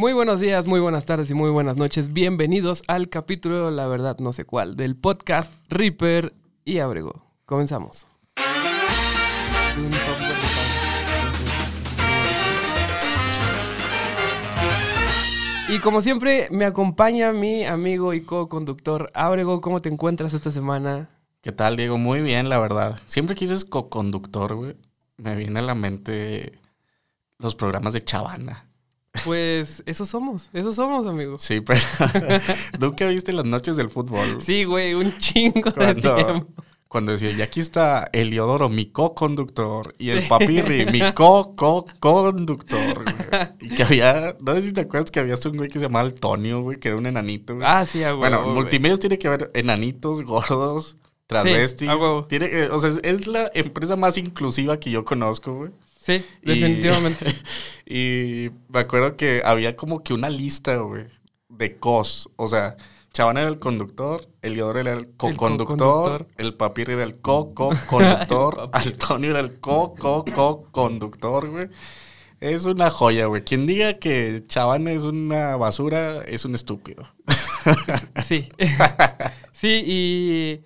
Muy buenos días, muy buenas tardes y muy buenas noches. Bienvenidos al capítulo, la verdad no sé cuál, del podcast Reaper y Abrego. Comenzamos. Y como siempre, me acompaña mi amigo y co-conductor Abrego. ¿Cómo te encuentras esta semana? ¿Qué tal, Diego? Muy bien, la verdad. Siempre que dices co-conductor, güey, me viene a la mente los programas de Chavana. Pues esos somos, esos somos, amigos. Sí, pero nunca viste las noches del fútbol. Sí, güey, un chingo de tiempo. Cuando decía, y aquí está Eliodoro, mi co-conductor, y el papirri, mi co-co-conductor. Y que había, no sé si te acuerdas que había un güey que se llamaba Antonio, güey, que era un enanito. Güey. Ah, sí, huevo, Bueno, güey. multimedios tiene que ver enanitos, gordos, a huevo. tiene, eh, o sea, es la empresa más inclusiva que yo conozco, güey. Sí, definitivamente. Y me acuerdo que había como que una lista, güey, de cos. O sea, Chavana era el conductor, Eliodoro era el co-conductor, co-conductor. el Papir era el co-co-conductor, El. Antonio era el co-co-co-conductor, güey. Es una joya, güey. Quien diga que Chavana es una basura es un estúpido. Sí. sí, y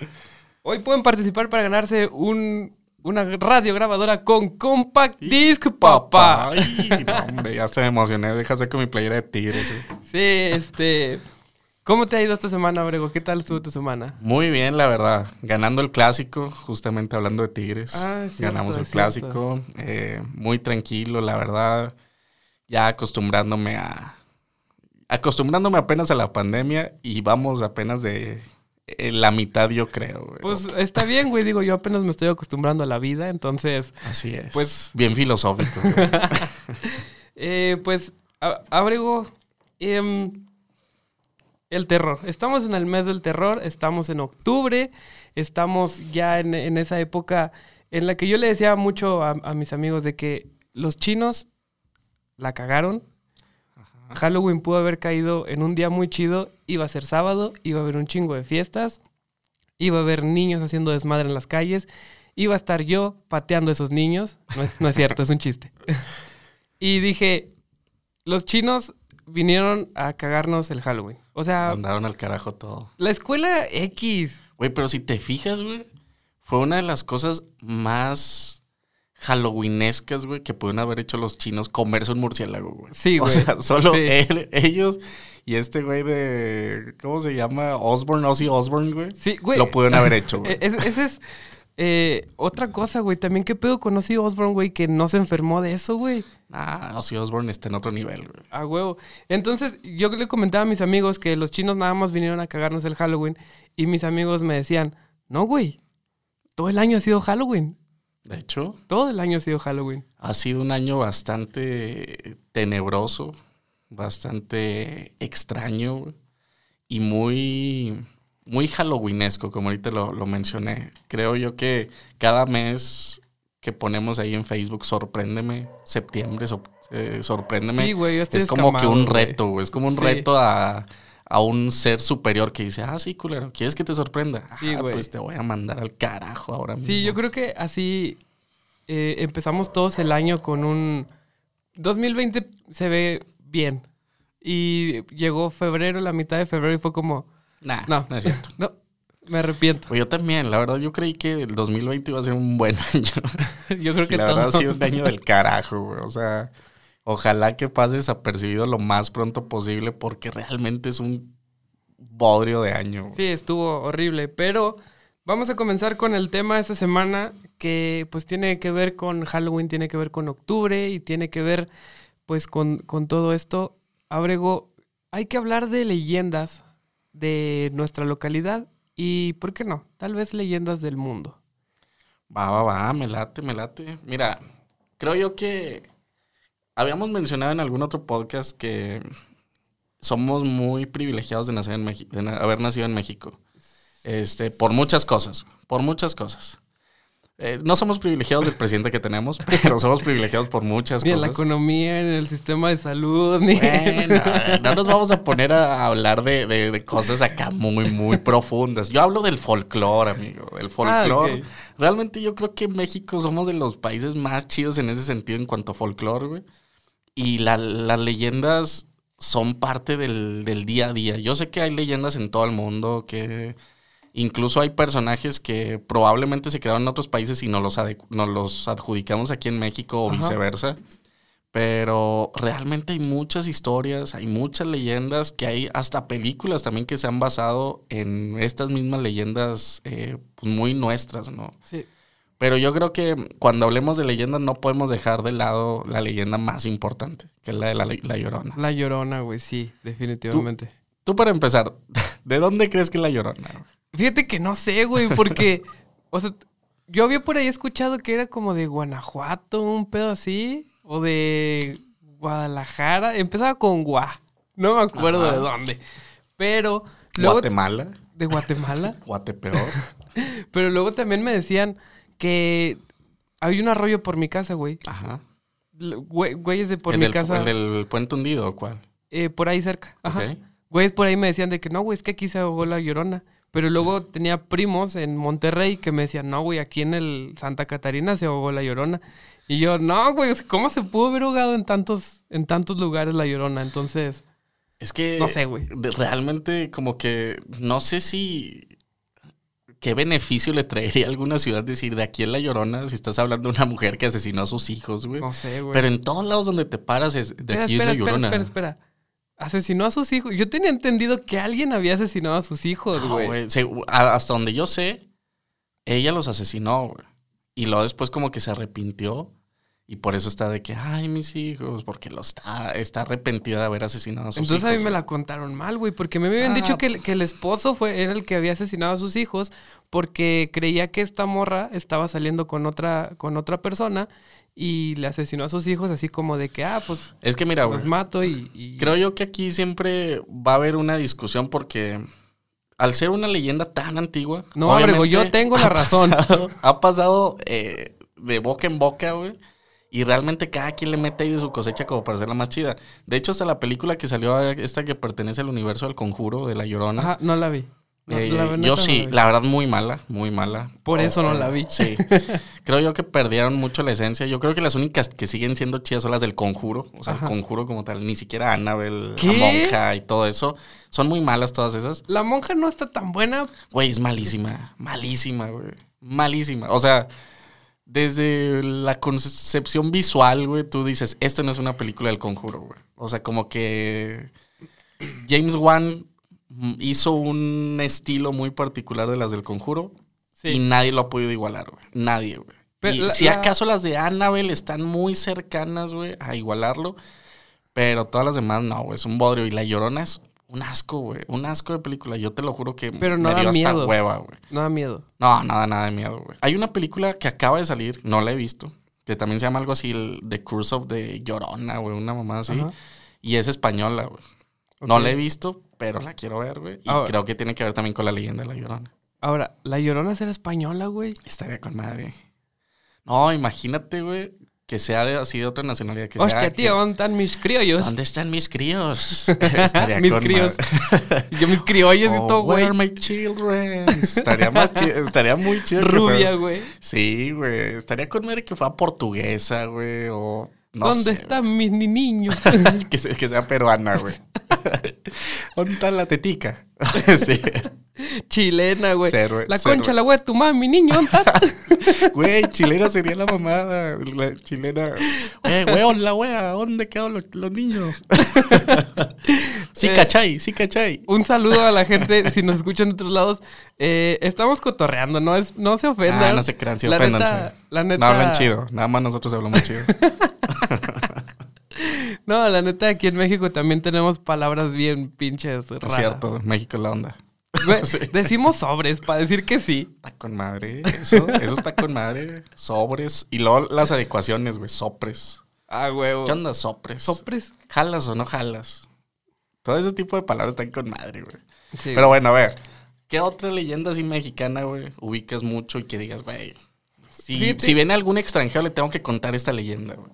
hoy pueden participar para ganarse un, una radio grabadora con Compact Disc, papá. Ay, hombre, ya se me emocioné. Deja sacar mi playera de tigres. Sí, este. ¿Cómo te ha ido esta semana, Brego? ¿Qué tal estuvo tu semana? Muy bien, la verdad. Ganando el clásico, justamente hablando de Tigres. Ah, cierto, Ganamos el clásico. eh, muy tranquilo, la verdad. Ya acostumbrándome a. Acostumbrándome apenas a la pandemia y vamos apenas de la mitad, yo creo. güey. Pues está bien, güey. Digo, yo apenas me estoy acostumbrando a la vida, entonces. Así es. pues- Bien filosófico. güey. Eh, pues, Abrego. em, el terror. Estamos en el mes del terror, estamos en octubre, estamos ya en, en esa época en la que yo le decía mucho a, a mis amigos de que los chinos la cagaron. Halloween pudo haber caído en un día muy chido, iba a ser sábado, iba a haber un chingo de fiestas, iba a haber niños haciendo desmadre en las calles, iba a estar yo pateando a esos niños. No es, no es cierto, es un chiste. Y dije, los chinos vinieron a cagarnos el Halloween. O sea, Mandaron al carajo todo. la escuela X. Güey, pero si te fijas, güey, fue una de las cosas más halloweenescas, güey, que pudieron haber hecho los chinos comerse un murciélago, güey. Sí, O güey. sea, solo Sí. él- ellos y este güey de. ¿Cómo se llama? Osborne, Ozzy Osbourne, güey. Sí, güey. Lo pudieron haber hecho, güey. Es- Esa es eh, otra cosa, güey. También, ¿qué pedo con Ozzy Osbourne, güey? Que no se enfermó de eso, güey. Ah, Ozzy Osbourne está en otro nivel, güey. A huevo. Entonces, yo le comentaba a mis amigos que los chinos nada más vinieron a cagarnos el Halloween. Y mis amigos me decían, no, güey. Todo el año ha sido Halloween. De hecho, Todo el año ha sido Halloween. ha sido un año bastante tenebroso, bastante extraño y muy, muy halloweenesco, como ahorita lo, lo mencioné. Creo yo que cada mes que ponemos ahí en Facebook, sorpréndeme, septiembre, eh, sorpréndeme, Sí, güey, yo estoy es como que un reto, güey, es como un Sí. reto a, a un ser superior que dice, ah, sí, culero, ¿quieres que te sorprenda? Sí, "Ah, güey. pues te voy a mandar al carajo ahora mismo. Sí, yo creo que así eh, empezamos todos el año con un... 2020 se ve bien. Y llegó febrero, la mitad de febrero y fue como, Nah, no, no es cierto. no, me arrepiento. Pues yo también, la verdad, yo creí que el 2020 iba a ser un buen año. Yo creo que la verdad ha sido un año del carajo, güey. O sea, ojalá que pase desapercibido lo más pronto posible porque realmente es un bodrio de año. Sí, estuvo horrible, pero vamos a comenzar con el tema de esta semana que pues tiene que ver con Halloween, tiene que ver con octubre y tiene que ver pues con, con todo esto. Abrego, hay que hablar de leyendas de nuestra localidad y, ¿por qué no? Tal vez leyendas del mundo. Va, va, va, me late, me late. Mira, creo yo que habíamos mencionado en algún otro podcast que somos muy privilegiados de, nacer en Meji- de na- haber nacido en México. Este, por muchas cosas, por muchas cosas. Eh, no somos privilegiados del presidente que tenemos, pero somos privilegiados por muchas Ni en la cosas. economía, ni en el sistema de salud, ni... Bueno, no nos vamos a poner a hablar de, de- de cosas acá muy, muy profundas. Yo hablo del folclore, amigo, del folclore. Ah, ok. Realmente yo creo que México somos de los países más chidos en ese sentido en cuanto a folclore, güey. Y la- las leyendas son parte del, del día a día. Yo sé que hay leyendas en todo el mundo, que incluso hay personajes que probablemente se crearon en otros países y nos los, nos los adjudicamos aquí en México o Ajá. viceversa. Pero realmente hay muchas historias, hay muchas leyendas, que hay hasta películas también que se han basado en estas mismas leyendas eh, pues muy nuestras, ¿no? Sí. Pero yo creo que cuando hablemos de leyendas no podemos dejar de lado la leyenda más importante, que es la de la, la Llorona. La llorona, güey, sí, definitivamente. Tú para empezar, ¿de dónde crees que es la Llorona? güey? Fíjate que no sé, güey, porque, o sea, yo había por ahí escuchado que era como de Guanajuato, un pedo así, o de Guadalajara. Empezaba con Gua, no me acuerdo Ajá. de dónde. Pero luego Guatemala, de Guatemala. Guatepeor. Pero luego también me decían que hay un arroyo por mi casa, güey. Ajá. Güey- Güeyes de por mi del, casa, el del puente hundido, ¿o ¿cuál? eh, por ahí cerca. Ajá. Güeyes por ahí me decían de que no, güey, es que aquí se ahogó la llorona. Pero luego tenía primos en Monterrey que me decían, no, güey, aquí en el Santa Catarina se ahogó la llorona. Y yo, no, güey, ¿cómo se pudo haber ahogado en tantos, en tantos lugares la llorona? Entonces, Es que No sé, güey. realmente como que no sé si qué beneficio le traería a alguna ciudad decir de aquí en La Llorona si estás hablando de una mujer que asesinó a sus hijos, güey. no sé, güey. Pero en todos lados donde te paras es de espera, aquí espera, es La espera, Llorona. espera, espera. Asesinó a sus hijos. Yo tenía entendido que alguien había asesinado a sus hijos, güey. se- hasta donde yo sé, ella los asesinó, güey. Y luego después como que se arrepintió. Y por eso está de que, ay, mis hijos, porque lo está, está arrepentida de haber asesinado a sus Entonces hijos. a mí me la contaron mal, güey, porque me habían Ah, dicho que, el- que el esposo fue, era el que había asesinado a sus hijos porque creía que esta morra estaba saliendo con otra, con otra persona y le asesinó a sus hijos así como de que, ah, pues Es que mira, güey. los mato y... y- Creo yo que aquí siempre va a haber una discusión porque al ser una leyenda tan antigua. No, Abrego, yo tengo la ha razón. pasado- ha pasado eh, de boca en boca, güey. Y realmente cada quien le mete ahí de su cosecha como para hacerla más chida. De hecho, hasta la película que salió, eh, esta que pertenece al universo del conjuro, de La Llorona. Ajá, no la vi. No, eh, la yo no sí, la verdad muy mala, muy mala. Por eso no Este, la vi. Sí. Creo yo que perdieron mucho la esencia. Yo creo que las únicas que siguen siendo chidas son las del conjuro. O sea, Ajá. el conjuro como tal. Ni siquiera Annabelle, ¿Qué? la monja y todo eso. Son muy malas todas esas. La monja no está tan buena. Güey, es malísima. Malísima, güey. Malísima. O sea, desde la concepción visual, güey, tú dices, esto no es una película del conjuro, güey. O sea, como que James Wan hizo un estilo muy particular de las del conjuro y Sí. nadie lo ha podido igualar, güey. Nadie, güey. Pero Y la- si acaso las de Annabelle están muy cercanas, güey, a igualarlo. Pero todas las demás no, güey. Es un bodrio. Y La Llorona es un asco, güey. Un asco de película. Yo te lo juro que Pero no me da dio hasta miedo. hueva, güey. No da miedo. No, nada, nada de miedo, güey. Hay una película que acaba de salir, no la he visto, que también se llama algo así, el The Curse of the Llorona, güey, una mamá así. Ajá. Y es española, güey. No la he visto, pero la quiero ver, güey. Y Ahora- creo que tiene que ver también con la leyenda de la Llorona. Ahora, la llorona será española, güey. Estaría con madre. No, imagínate, güey, que sea de, así de otra nacionalidad. Que sea Hostia, que- tío, ¿dónde están mis criollos? ¿Dónde están mis críos? Estaría Mis críos. Yo mis criollos y Oh, todo, where güey. are my children? Estaría, más chi- estaría muy chido. Rubia, güey. Sí, güey. Estaría con madre que fuera portuguesa, güey. O no ¿Dónde sé, están mis ni- niños? que, sea, que sea peruana, güey. ¿Dónde está la tetica? sí. Chilena, güey. La concha la güey tu mami, niño. ¿dónde está? Güey, chilena sería la mamada. La chilena. Güey, güey, la wea. ¿Dónde quedan los, los niños? sí, Eh, cachai, sí, cachai. Un saludo a la gente, si nos escuchan de otros lados. Eh, estamos cotorreando, no es, no se ofendan. Ah, no se crean, sí, la oféndanse. neta, la neta. No hablan chido. Nada más nosotros hablamos chido. No, la neta, aquí en México también tenemos palabras bien pinches raras. Es cierto, México es la onda. Sí. Decimos sobres para decir que sí. Está con madre. Eso, eso está con madre. Sobres. Y luego las adecuaciones, güey. Sopres. Ah, huevo. ¿Qué onda, sopres? Sopres. ¿Jalas o no jalas? Todo ese tipo de palabras están con madre, güey. Sí, Pero bueno, a ver. ¿Qué otra leyenda así mexicana, güey, ubicas mucho y que digas, güey? Si, Fíjate. si viene algún extranjero, le tengo que contar esta leyenda, güey.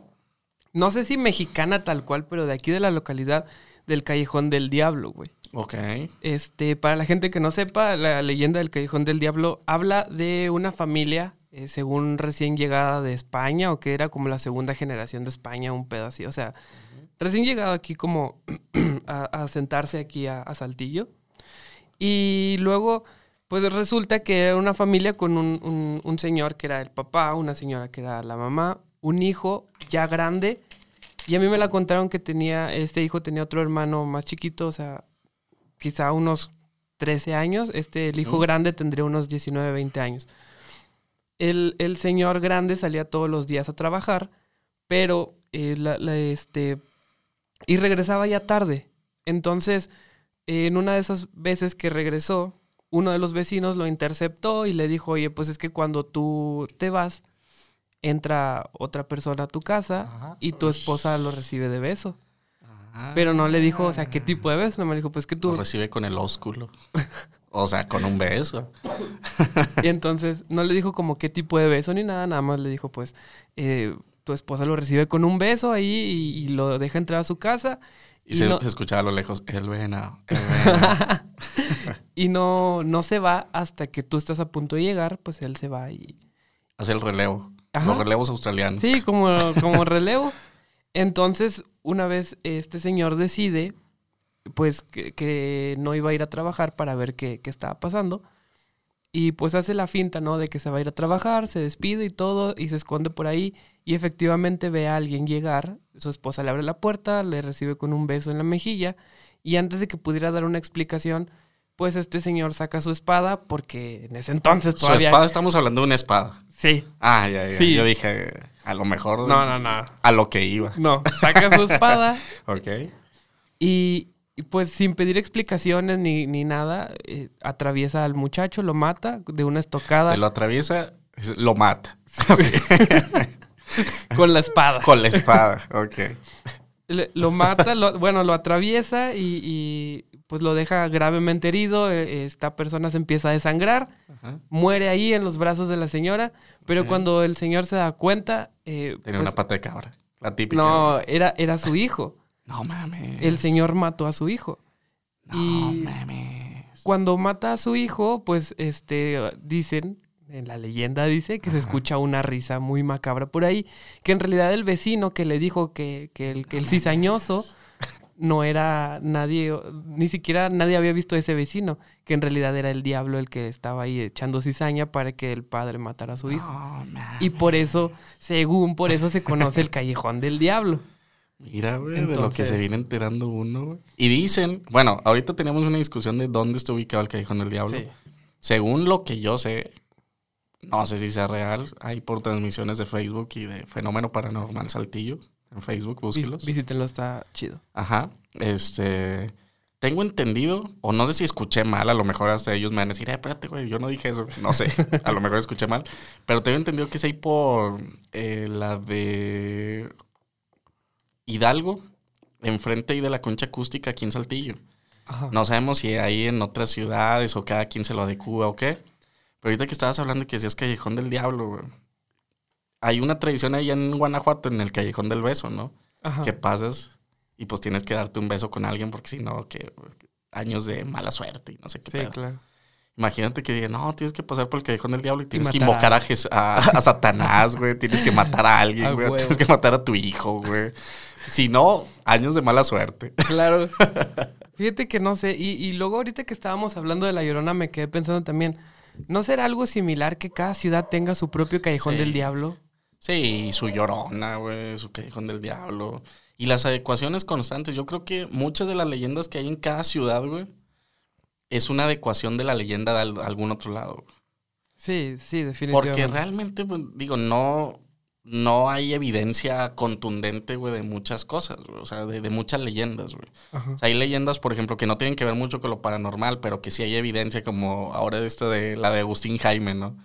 No sé si mexicana tal cual, pero de aquí de la localidad del Callejón del Diablo, güey. Ok. Este, para la gente que no sepa, la leyenda del Callejón del Diablo habla de una familia, eh, según recién llegada de España, o que era como la segunda generación de España, un pedo así. O sea, recién llegado aquí como a, a sentarse aquí a, a Saltillo. Y luego, pues resulta que era una familia con un, un- un señor que era el papá, una señora que era la mamá, un hijo ya grande. Y a mí me la contaron que tenía, este hijo tenía otro hermano más chiquito, o sea, quizá unos 13 años. Este, el hijo Mm. grande tendría unos 19, 20 años. El, el señor grande salía todos los días a trabajar, pero eh, la- la, este, y regresaba ya tarde. Entonces, en una de esas veces que regresó, uno de los vecinos lo interceptó y le dijo, oye, pues es que cuando tú te vas, entra otra persona a tu casa Ajá. y tu esposa lo recibe de beso. Ah. Pero no le dijo, o sea, ¿qué tipo de beso? No me dijo, pues que Lo tú... recibe con el ósculo. O sea, con un beso. Y entonces no le dijo como qué tipo de beso ni nada, nada más le dijo, pues, eh, tu esposa lo recibe con un beso ahí y, y lo deja entrar a su casa. Y, se, no- se escuchaba a lo lejos, el venado, el venado. y no, no se va hasta que tú estás a punto de llegar, pues él se va y... Hace el relevo. Ajá. Los relevos australianos. Sí, como, como relevo. Entonces, una vez este señor decide, pues, que, que no iba a ir a trabajar para ver qué, qué estaba pasando. Y pues hace la finta, ¿no? De que se va a ir a trabajar, se despide y todo, y se esconde por ahí. Y efectivamente ve a alguien llegar. Su esposa le abre la puerta, le recibe con un beso en la mejilla. Y antes de que pudiera dar una explicación, pues este señor saca su espada, porque en ese entonces Su todavía... espada, estamos hablando de una espada. Sí. Ah, ya, ya. Sí. Yo dije, a lo mejor. No, no, no. A lo que iba. No, saca su espada. Ok. Y, y, pues sin pedir explicaciones ni, ni nada, eh, atraviesa al muchacho, lo mata de una estocada lo atraviesa, es- lo mata. con la espada. Con la espada. Ok. Le- lo mata, lo- bueno, lo atraviesa y, y, pues lo deja gravemente herido. eh, Esta persona se empieza a desangrar, Ajá. muere ahí en los brazos de la señora, pero cuando el señor se da cuenta, eh, Tenía pues, una pata de cabra. La típica. no, era, era su hijo. No mames. El señor mató a su hijo. No y- mames. Cuando mata a su hijo, pues este dicen, en la leyenda dice que se escucha una risa muy macabra por ahí, que en realidad el vecino que le dijo que, que el, que el cizañoso no era nadie, ni siquiera nadie había visto a ese vecino, que en realidad era el diablo el que estaba ahí echando cizaña para que el padre matara a su hijo. Y por eso, según por eso se conoce el callejón del diablo. Mira, güey, de lo que se viene enterando uno, güey. Y dicen, bueno, ahorita tenemos una discusión de dónde está ubicado el Callejón del Diablo. Sí. Según lo que yo sé, no sé si sea real, hay por transmisiones de Facebook y de Fenómeno Paranormal Saltillo en Facebook, búsquelos. Visítenlo, está chido. Ajá, este... Tengo entendido, o no sé si escuché mal, a lo mejor hasta ellos me van a decir, eh, espérate, güey, yo no dije eso. No sé, a lo mejor escuché mal. Pero tengo entendido que es ahí por eh, la de Hidalgo, enfrente ahí de la concha acústica aquí en Saltillo. Ajá. No sabemos si ahí en otras ciudades o cada quien se lo adecua o qué. Pero ahorita que estabas hablando que decías Callejón del Diablo, güey. Hay una tradición ahí en Guanajuato, en el Callejón del Beso, ¿no? Ajá. Que pasas y pues tienes que darte un beso con alguien porque si no, que años de mala suerte y no sé qué Sí, pedo. claro. Imagínate que digan, no, tienes que pasar por el Callejón del Diablo y tienes que invocar a, a, a Satanás, güey. Tienes que matar a alguien, güey. Tienes que matar a tu hijo, güey. Si no, años de mala suerte. Claro. Fíjate que no sé. Y, y luego ahorita que estábamos hablando de La Llorona me quedé pensando también, ¿no será algo similar que cada ciudad tenga su propio callejón Sí. del diablo? Sí, y su llorona, güey, su callejón del diablo. Y las adecuaciones constantes. Yo creo que muchas de las leyendas que hay en cada ciudad, güey, es una adecuación de la leyenda de al- algún otro lado. güey. Sí, sí, definitivamente. Porque realmente, pues, digo, no, no hay evidencia contundente, güey, de muchas cosas, güey. O sea, de, de muchas leyendas, güey. Ajá. O sea, hay leyendas, por ejemplo, que no tienen que ver mucho con lo paranormal, pero que sí hay evidencia, como ahora de esto de la de Agustín Jaime, ¿no?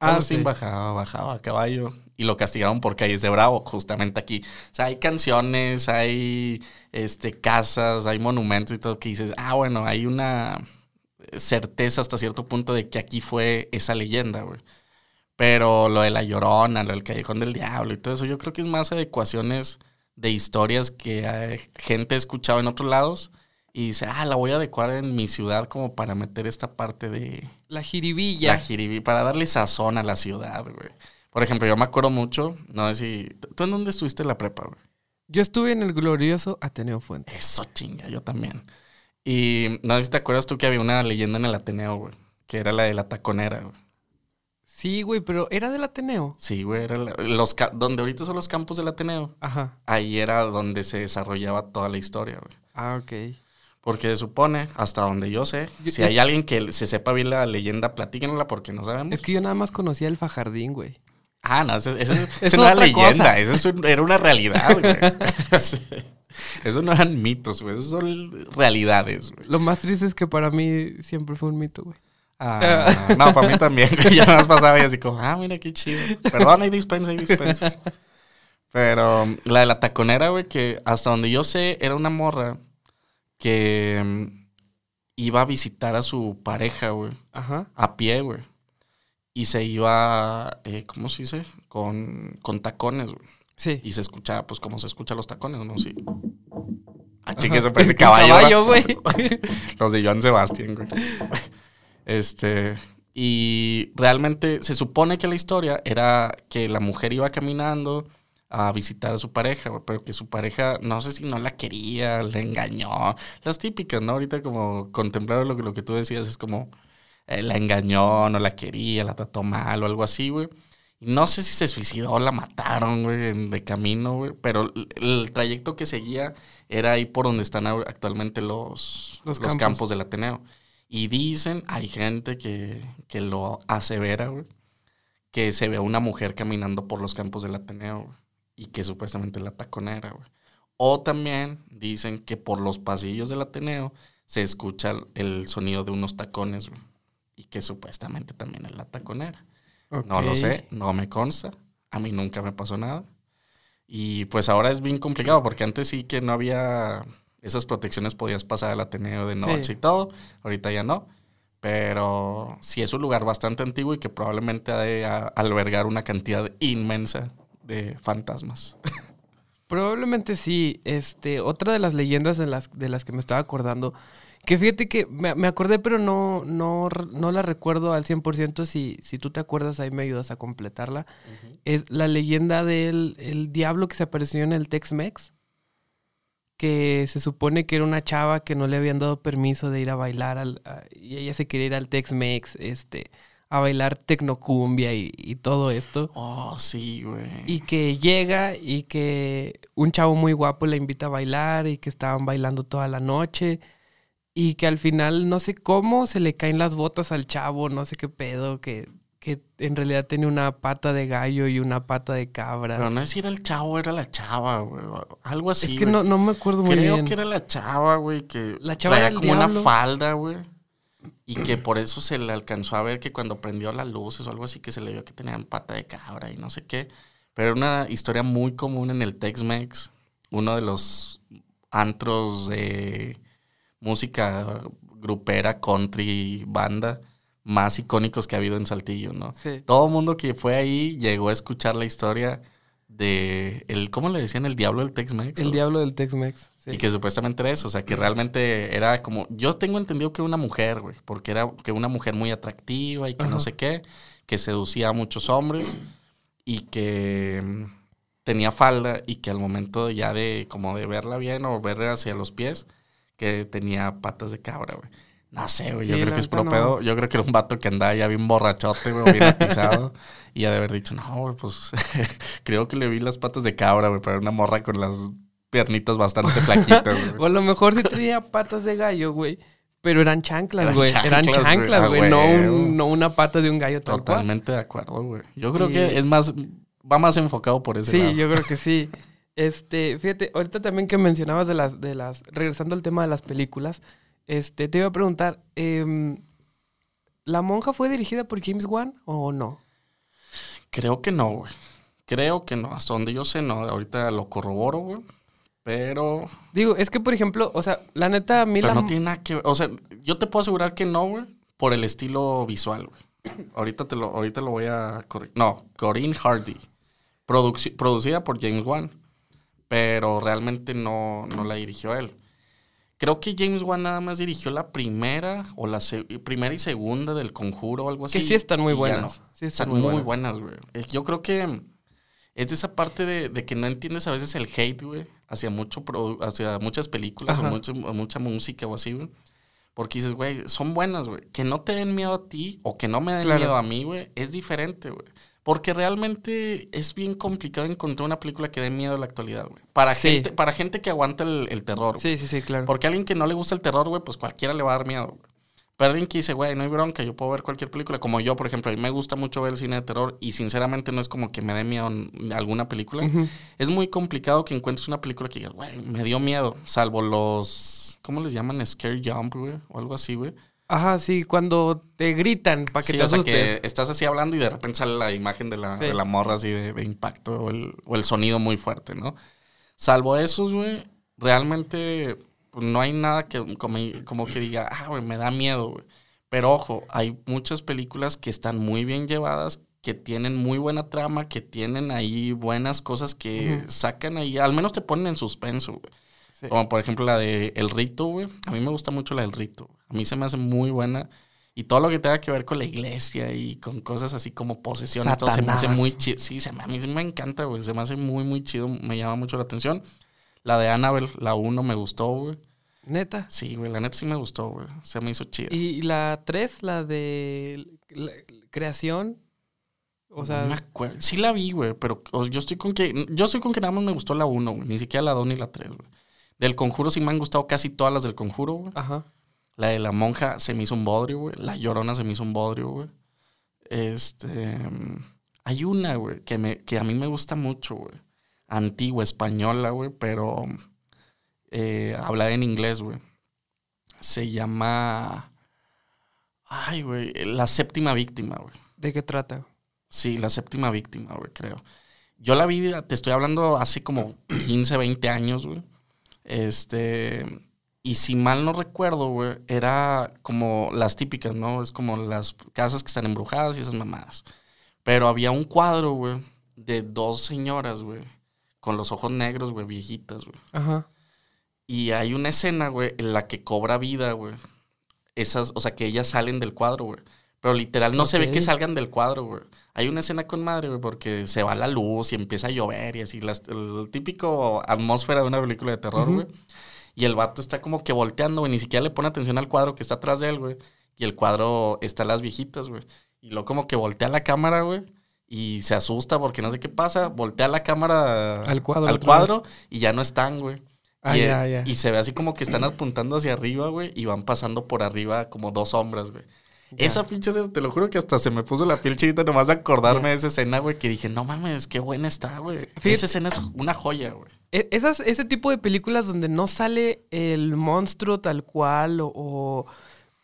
Ah, Agustín sí. bajaba, bajaba a caballo y lo castigaron por calles de Bravo, justamente aquí. O sea, hay canciones, hay este, casas, hay monumentos y todo que dices, ah, bueno, hay una certeza hasta cierto punto de que aquí fue esa leyenda, güey. Pero lo de la llorona, lo del callejón del diablo y todo eso, yo creo que es más adecuaciones de historias que eh, gente ha escuchado en otros lados y dice, ah, la voy a adecuar en mi ciudad como para meter esta parte de, La jiribilla. la jiribí, para darle sazón a la ciudad, güey. Por ejemplo, yo me acuerdo mucho, no sé si... ¿Tú en dónde estuviste la prepa, güey? Yo estuve en el glorioso Ateneo Fuente. Eso chinga, yo también. Y no sé si te acuerdas tú que había una leyenda en el Ateneo, güey. Que era la de la taconera, güey. Sí, güey, pero era del Ateneo. Sí, güey, era la- los donde ahorita son los campos del Ateneo. Ajá. Ahí era donde se desarrollaba toda la historia, güey. Ah, ok. Porque se supone, hasta donde yo sé, Yo- si hay alguien que se sepa bien la leyenda, platíquenla porque no sabemos. Es que yo nada más conocía el fajardín, güey. Ah, no, eso- Es otra leyenda, cosa. eso es un- era una realidad, güey. Sí. Eso no eran mitos, güey, eso son realidades, güey. Lo más triste es que para mí siempre fue un mito, güey. Ah, no, para mí también, ya nos pasaba y así como, ah, mira qué chido. Perdón, hay dispensa, hay dispensa. Pero um, la de la taconera, güey, que hasta donde yo sé, era una morra que mm, iba a visitar a su pareja, güey, Ajá. a pie, güey. Y se iba, eh, ¿cómo se dice? Con, con tacones, güey. Sí. Y se escuchaba, pues, como se escuchan los tacones, ¿no? Sí. Ah, chique, eso parece caballo. ¿verdad? güey. Los de Joan Sebastián, güey. Este. Y realmente se supone que la historia era que la mujer iba caminando a visitar a su pareja, pero que su pareja, no sé si no la quería, le engañó. Las típicas, ¿no? Ahorita como contemplar lo que, lo que tú decías es como eh, la engañó, no la quería, la trató mal o algo así, güey. Y no sé si se suicidó, la mataron, güey, en- de camino, güey. Pero el, trayecto que seguía era ahí por donde están actualmente los, Los los, campos. campos. del Ateneo. Y dicen, hay gente que, que lo asevera, güey, que se ve a una mujer caminando por los campos del Ateneo, güey, y que supuestamente es la taconera, güey. O también dicen que por los pasillos del Ateneo se escucha el- sonido de unos tacones, güey, y que supuestamente también es la taconera. No lo sé, no me consta. A mí nunca me pasó nada. Y pues ahora es bien complicado porque antes sí que no había esas protecciones, podías pasar al Ateneo de Sí. noche y todo. Ahorita ya no. Pero sí es un lugar bastante antiguo y que probablemente ha de albergar una cantidad inmensa de fantasmas. Probablemente sí. Este, otra de las leyendas de las, de las que me estaba acordando, que fíjate que me, me acordé, pero no, no, no la recuerdo al 100%. Si, si tú te acuerdas, ahí me ayudas a completarla. Es la leyenda del el diablo que se apareció en el Tex-Mex. Que se supone que era una chava que no le habían dado permiso de ir a bailar al- a- y ella se quería ir al Tex-Mex, este, a bailar tecnocumbia y, y todo esto. Oh, sí, güey. Y que llega y que un chavo muy guapo la invita a bailar y que estaban bailando toda la noche. Y que al final no sé cómo se le caen las botas al chavo, no sé qué pedo, que, que en realidad tenía una pata de gallo y una pata de cabra. Pero no es si era el chavo, era la chava, güey. Algo así. es que güey. no, no me acuerdo muy Creo bien. que era la chava, güey, que La chava traía como una falda, güey. Y que por eso se le alcanzó a ver que cuando prendió las luces o algo así, que se le vio que tenían pata de cabra y no sé qué. Pero era una historia muy común en el Tex-Mex. Uno de los antros de música grupera, country, banda más icónicos que ha habido en Saltillo, ¿no? Sí. Todo el mundo que fue ahí llegó a escuchar la historia de el ¿cómo le decían? El diablo del Tex-Mex. El ¿o? diablo del Tex-Mex. sí. Y que supuestamente era eso, o sea, que realmente era como, yo tengo entendido que era una mujer, güey, porque era que una mujer muy atractiva y que Ajá. no sé qué, que seducía a muchos hombres y que mm, tenía falda y que al momento ya de como de verla bien o verla hacia los pies, que tenía patas de cabra, güey. No sé, güey, Sí, yo creo que es puro no. pedo. Yo creo que era un vato que andaba ya bien borrachote, güey, o bien atizado. y ha de haber dicho, no, güey, pues creo que le vi las patas de cabra, güey, pero era una morra con las piernitas bastante flaquitas, O güey. a lo mejor sí tenía patas de gallo, güey. Pero eran chanclas, güey. Eran chanclas, güey. Ah. No, un- no una pata de un gallo tal cual. Totalmente de acuerdo, güey. Yo creo Y- que es más, va más enfocado por ese Sí, lado. yo creo que sí. Este, fíjate, ahorita también que mencionabas de las, de las, regresando al tema de las películas, este, te iba a preguntar, em, ¿la monja fue dirigida por James Wan o no? Creo que no, güey. Creo que no. Hasta donde yo sé, no. Ahorita lo corroboro, güey. Pero, Digo, es que por ejemplo, o sea, la neta, a mí pero la... no tiene nada que ver. O sea, yo te puedo asegurar que no, güey. Por el estilo visual, güey. Ahorita te lo, ahorita lo voy a corregir. No, Corinne Hardy. Produci- producida por James Wan. Pero realmente no, no la dirigió él. Creo que James Wan nada más dirigió la primera o la primera y segunda del conjuro o algo así. que sí están muy buenas. no. Sí están Están muy, muy buenas. buenas, güey. Yo creo que es de esa parte de, de que no entiendes a veces el hate, güey, hacia, mucho hacia muchas películas o, mucho- mucha música o así, güey. Porque dices, güey, son buenas, güey. Que no te den miedo a ti o que no me den Claro. miedo a mí, güey, es diferente, güey. Porque realmente es bien complicado encontrar una película que dé miedo en la actualidad, güey. Para, Sí. gente, para gente que aguanta el, el terror. güey. Sí, sí, sí, claro. Porque a alguien que no le gusta el terror, güey, pues cualquiera le va a dar miedo, güey. Pero alguien que dice, güey, no hay bronca, yo puedo ver cualquier película. Como yo, por ejemplo, a mí me gusta mucho ver el cine de terror y sinceramente no es como que me dé miedo alguna película. Es muy complicado que encuentres una película que digas, güey, me dio miedo. Salvo los, ¿cómo les llaman? Scare Jump, güey, o algo así, güey. Ajá, sí, cuando te gritan para que Sí, te o sea, asustes. que estás así hablando y de repente sale la imagen de la, Sí. de la morra así de, de impacto o el, o el sonido muy fuerte, ¿no? Salvo esos, güey, realmente pues, no hay nada que como, como que diga, ah, güey, me da miedo, güey. Pero ojo, hay muchas películas que están muy bien llevadas, que tienen muy buena trama, que tienen ahí buenas cosas que sacan ahí, al menos te ponen en suspenso, güey. Sí. Como por ejemplo la de El Rito, güey. A mí me gusta mucho la del Rito. A mí se me hace muy buena. Y todo lo que tenga que ver con la iglesia y con cosas así como posesiones, todo se me hace muy chido. Sí, se me- a mí sí me encanta, güey. Se me hace muy, muy chido. Me llama mucho la atención. La de Annabelle, la 1 me gustó, güey. Neta. Sí, güey, la neta sí me gustó, güey. Se me hizo chida. Y la 3, la de la- creación. O sea, no me acuerdo. Sí la vi, güey, pero yo estoy con que yo estoy con que nada más me gustó la 1, güey. Ni siquiera la 2 ni la 3, güey. Del Conjuro sí me han gustado casi todas las del Conjuro, güey. ajá. La de la monja se me hizo un bodrio, güey. La llorona se me hizo un bodrio, güey. Este. mm, Hay una, güey, que, me, que a mí me gusta mucho, güey. Antigua, española, güey, pero. Eh, habla en inglés, güey. Se llama. Ay, güey. La séptima víctima, güey. ¿De qué trata? Sí, la séptima víctima, güey, creo. Yo la vi, te estoy hablando hace como 15, 20 años, güey. Este. Y si mal no recuerdo, güey, era como las típicas, ¿no? Es como las casas que están embrujadas y esas mamadas. Pero había un cuadro, güey, de dos señoras, güey, con los ojos negros, güey, viejitas, güey. Ajá. Y hay una escena, güey, en la que cobra vida, güey. Esas, o sea, que ellas salen del cuadro, güey. Pero literal no se ve que salgan del cuadro, güey. Hay una escena con madre, güey, porque se va la luz y empieza a llover y así. las- el típico atmósfera de una película de terror, güey. Y el vato está como que volteando, güey. Ni siquiera le pone atención al cuadro que está atrás de él, güey. Y el cuadro está las viejitas, güey. Y luego como que voltea la cámara, güey. Y se asusta porque no sé qué pasa. Voltea la cámara Al cuadro al cuadro y ya no están, güey. Ah, y, ya, ya. y se ve así como que están apuntando hacia arriba, güey, y van pasando por arriba como dos sombras, güey. Ya. Esa pinche escena, te lo juro que hasta se me puso la piel chiquita nomás de acordarme de esa escena, güey, que dije, no mames, qué buena está, güey. Esa escena es una joya, güey. E- Esas, ese tipo de películas donde no sale el monstruo tal cual o, o-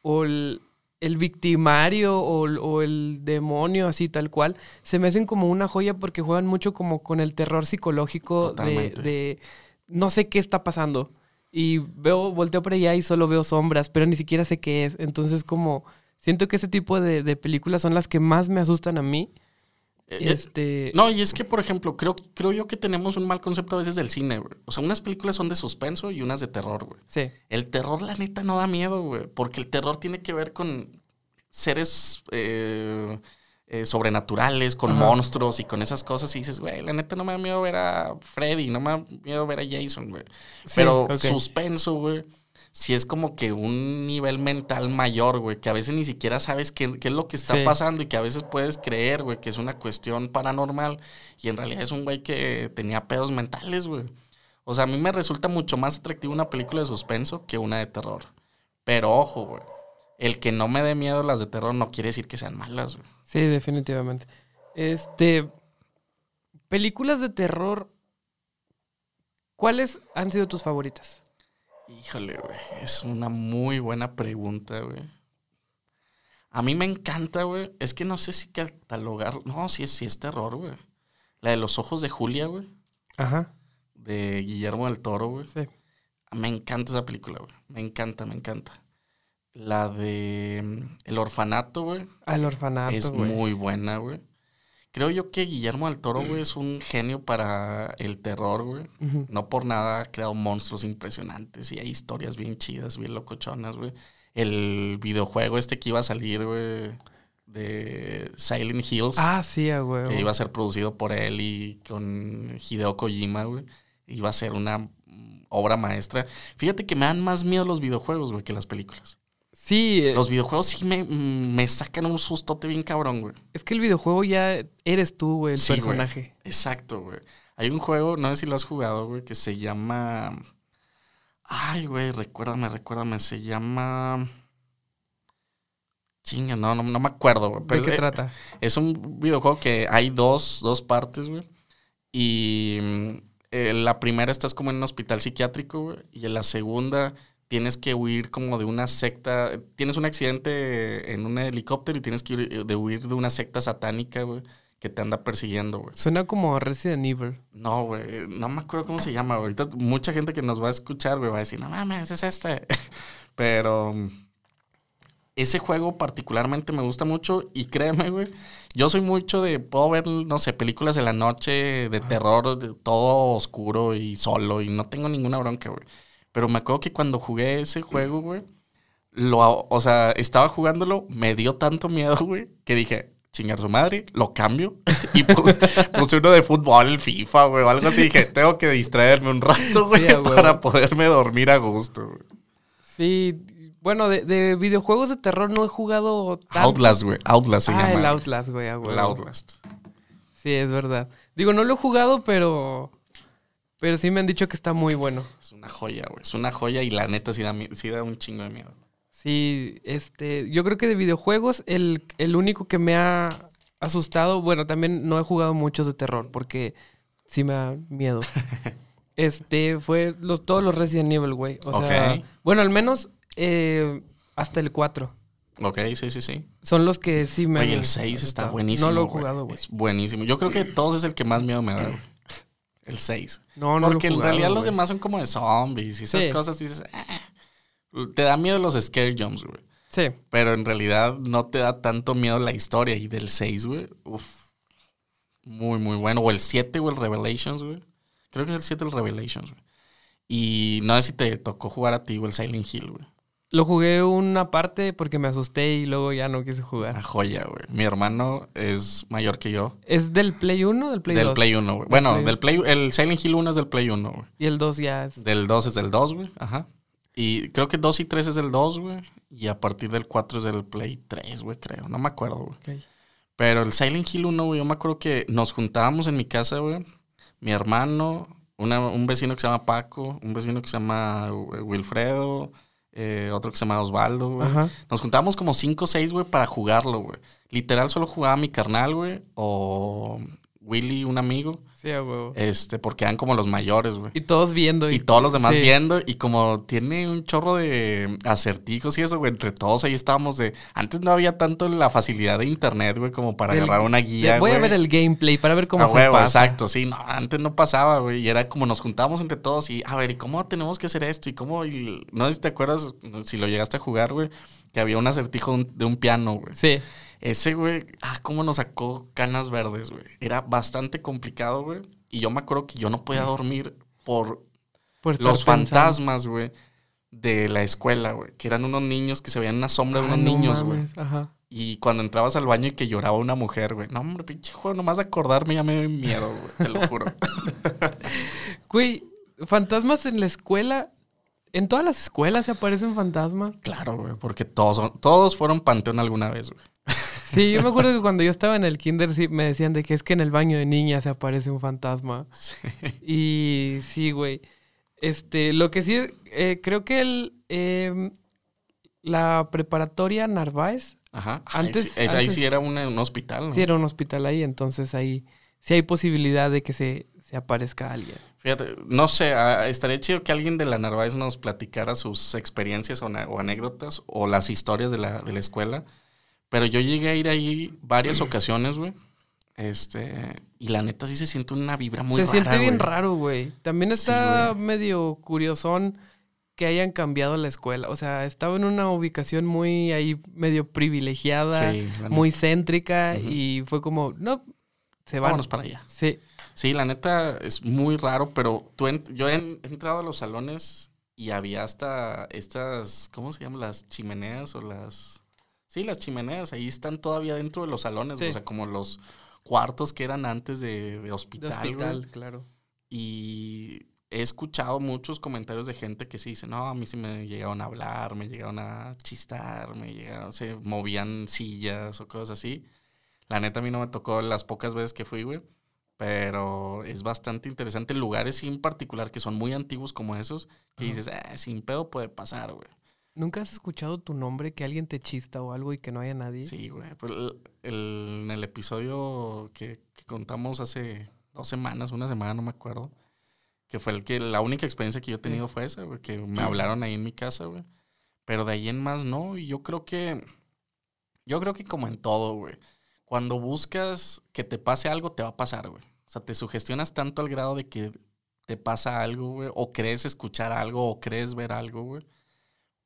o el, el victimario o, el- o el demonio así tal cual, se me hacen como una joya porque juegan mucho como con el terror psicológico de, de no sé qué está pasando. Y veo, volteo por allá y solo veo sombras, pero ni siquiera sé qué es. Entonces como siento que ese tipo de, de películas son las que más me asustan a mí. Eh, eh, Este, no, y es que, por ejemplo, creo, creo yo que tenemos un mal concepto a veces del cine, güey. O sea, unas películas son de suspenso y unas de terror, güey. sí. El terror, la neta, no da miedo, güey. Porque el terror tiene que ver con seres eh, eh, sobrenaturales, con Ajá. monstruos y con esas cosas. Y dices, güey, la neta no me da miedo ver a Freddy, no me da miedo ver a Jason, güey. Sí, Pero suspenso, güey. Sí es como que un nivel mental mayor, güey, que a veces ni siquiera sabes qué, qué es lo que está Sí. pasando y que a veces puedes creer, güey, que es una cuestión paranormal y en realidad es un güey que tenía pedos mentales, güey. O sea, a mí me resulta mucho más atractivo una película de suspenso que una de terror. Pero ojo, güey, el que no me dé miedo las de terror no quiere decir que sean malas, güey. Sí, definitivamente. Este. Películas de terror. ¿Cuáles han sido tus favoritas? Híjole, güey. Es una muy buena pregunta, güey. A mí me encanta, güey. Es que no sé si catalogar. No, sí sí es terror, güey. La de los ojos de Julia, güey. Ajá. De Guillermo del Toro, güey. Sí. Me encanta esa película, güey. Me encanta, me encanta. La de mm, El Orfanato, güey. Al orfanato, es muy buena, güey. Creo yo que Guillermo del Toro, güey, es un genio para el terror, güey. No por nada ha creado monstruos impresionantes y hay historias bien chidas, bien locochonas, güey. El videojuego este que iba a salir, güey. de Silent Hills. Ah, sí, huevo. que iba a ser producido por él y con Hideo Kojima, güey. Iba a ser una obra maestra. Fíjate que me dan más miedo los videojuegos, güey, que las películas. Sí, eh, Los videojuegos sí me, mm, me sacan un sustote bien cabrón, güey. es que el videojuego ya eres tú, güey, el Sí, güey. personaje. Exacto, güey. Hay un juego, no sé si lo has jugado, güey, que se llama. Ay, güey, recuérdame, recuérdame. Se llama. Chinga, no, no, no me acuerdo, güey. ¿De Pero qué es, trata? es un videojuego que hay dos, dos partes, güey. Y mm, eh, la primera estás como en un hospital psiquiátrico, güey. Y en la segunda tienes que huir como de una secta. Tienes un accidente en un helicóptero y tienes que huir de, huir de una secta satánica, güey, que te anda persiguiendo, güey. Suena como Resident Evil. No, güey, no me acuerdo cómo se llama. Ahorita mucha gente que nos va a escuchar, güey, va a decir, no mames, es este. Pero ese juego particularmente me gusta mucho y créeme, güey, yo soy mucho de, puedo ver, no sé, películas de la noche, de terror, de todo oscuro y solo y no tengo ninguna bronca, güey. Pero me acuerdo que cuando jugué ese juego, güey, lo, o sea, estaba jugándolo, me dio tanto miedo, güey, que dije, chingar su madre, lo cambio y pu- puse uno de fútbol, FIFA, güey, o algo así. Dije, tengo que distraerme un rato, güey, Sí, para poderme dormir a gusto, güey. Sí, bueno, de, de videojuegos de terror no he jugado tanto. Outlast, güey, Outlast se Ah, llama. el Outlast, güey. El Outlast. Sí, es verdad. Digo, no lo he jugado, pero. Pero sí me han dicho que está muy bueno. Es una joya, güey, es una joya y la neta sí da, sí da un chingo de miedo. Sí, este. Yo creo que de videojuegos, el, el único que me ha asustado. Bueno, también no he jugado muchos de terror, porque sí me da miedo. este, fue los, todos los Resident Evil, güey. O sea, bueno, al menos eh, hasta el 4. Ok, sí, sí, sí. Son los que sí me Oye, han el 6 está buenísimo. No lo he jugado, güey. Es buenísimo. Yo creo que de todos es el que más miedo me da, güey. El 6. No, no Porque lo he en realidad los demás son como de zombies y esas Sí. cosas. Dices, "Ah". te da miedo los scare jumps, güey. Sí. Pero en realidad no te da tanto miedo la historia. Y del 6, güey, uf. Muy, muy bueno. O el 7, o el Revelations, güey. Creo que es el 7 el Revelations, güey. Y no sé si te tocó jugar a ti, güey, el Silent Hill, güey. Lo jugué una parte porque me asusté y luego ya no quise jugar. joya, güey. Mi hermano es mayor que yo. ¿Es del Play 1 o del Play del 2? Play 1, güey. Bueno, Play- del Play... El Silent Hill 1 es del Play 1, güey. Y el 2 ya es... Del 2 es del 2, güey. Ajá. Y creo que 2 y 3 es del 2, güey. Y a partir del 4 es del Play 3, güey, creo. No me acuerdo, güey. Ok. Pero el Silent Hill 1, güey, yo me acuerdo que nos juntábamos en mi casa, güey. Mi hermano, una- un vecino que se llama Paco, un vecino que se llama eh, Wilfredo, eh, otro que se llama Osvaldo, güey. Nos juntábamos como 5 o 6, güey, para jugarlo, güey. Literal solo jugaba mi carnal, güey, o Willy, un amigo, Sí, a huevo. este, porque eran como los mayores, güey. Y todos viendo. Y todos los demás sí. viendo, y como tiene un chorro de acertijos y eso, güey, entre todos ahí estábamos de... Antes no había tanto la facilidad de internet, güey, como para agarrar una de- guía, Voy a güey. ver el gameplay para ver cómo A se huevo, pasa. exacto, sí, no, antes no pasaba, güey, y era como nos juntábamos entre todos y, a ver, ¿y cómo tenemos que hacer esto? ¿Y cómo? Y no sé si te acuerdas, si lo llegaste a jugar, güey, que había un acertijo de un, de un piano, güey. Sí. Ese, güey, ah, cómo nos sacó canas verdes, güey. Era bastante complicado, güey, y yo me acuerdo que yo no podía dormir por los fantasmas, güey, de la escuela, güey, que eran unos niños que se veían una sombra de Ah, unos no niños, güey. Ajá. Y cuando entrabas al baño y que lloraba una mujer, güey. No, hombre, pinche juego, nomás acordarme ya me dio miedo, güey. Te lo juro. Güey, fantasmas en la escuela. En todas las escuelas se aparecen fantasmas. claro, güey, porque todos, son- todos fueron panteón alguna vez, güey. Sí, yo me acuerdo que cuando yo estaba en el kinder sí me decían de que es que en el baño de niñas se aparece un fantasma. Y sí, güey. Este, lo que sí, eh, creo que el, em, la preparatoria Narváez, Ajá. Ay, Antes- sí, es- ahí antes- sí era una- un hospital, ¿no? sí era un hospital ahí, entonces ahí sí hay posibilidad de que se, se aparezca alguien. Fíjate, no sé, ah, estaría chido que alguien de la Narváez nos platicara sus experiencias o, o anécdotas o las historias de la, de la escuela. Pero yo llegué a ir ahí varias ocasiones, güey. Este, y la neta sí se siente una vibra muy se rara, siente bien güey. raro, güey. También Sí, está güey. medio curiosón que hayan cambiado la escuela. O sea, estaba en una ubicación muy ahí medio privilegiada, Sí, muy céntrica y fue como, no, se van. Vámonos para allá. Sí, Sí, la neta es muy raro, pero tú en- yo he, he entrado a los salones y había hasta estas, ¿cómo se llaman? Las chimeneas o las... Sí, las chimeneas, ahí están todavía dentro de los salones, Sí. o sea, como los cuartos que eran antes de, de De hospital, hospital, güey. claro. Y he escuchado muchos comentarios de gente que sí dice, no, a mí sí me llegaron a hablar, me llegaron a chistar, me llegaron, se movían sillas o cosas así. La neta a mí no me tocó las pocas veces que fui, güey. Pero es bastante interesante. Lugares en particular que son muy antiguos como esos, que dices, ah, sin pedo puede pasar, güey. ¿Nunca has escuchado tu nombre, que alguien te chista o algo y que no haya nadie? Sí, güey. Pues el- el- en el episodio que, que contamos hace dos semanas, una semana, no me acuerdo, que fue el que la única experiencia que yo he tenido fue esa, güey, que me hablaron ahí en mi casa, güey. Pero de ahí en más no, y yo creo que yo creo que como en todo, güey. Cuando buscas que te pase algo, te va a pasar, güey. O sea, te sugestionas tanto al grado de que te pasa algo, güey, o crees escuchar algo, o crees ver algo, güey.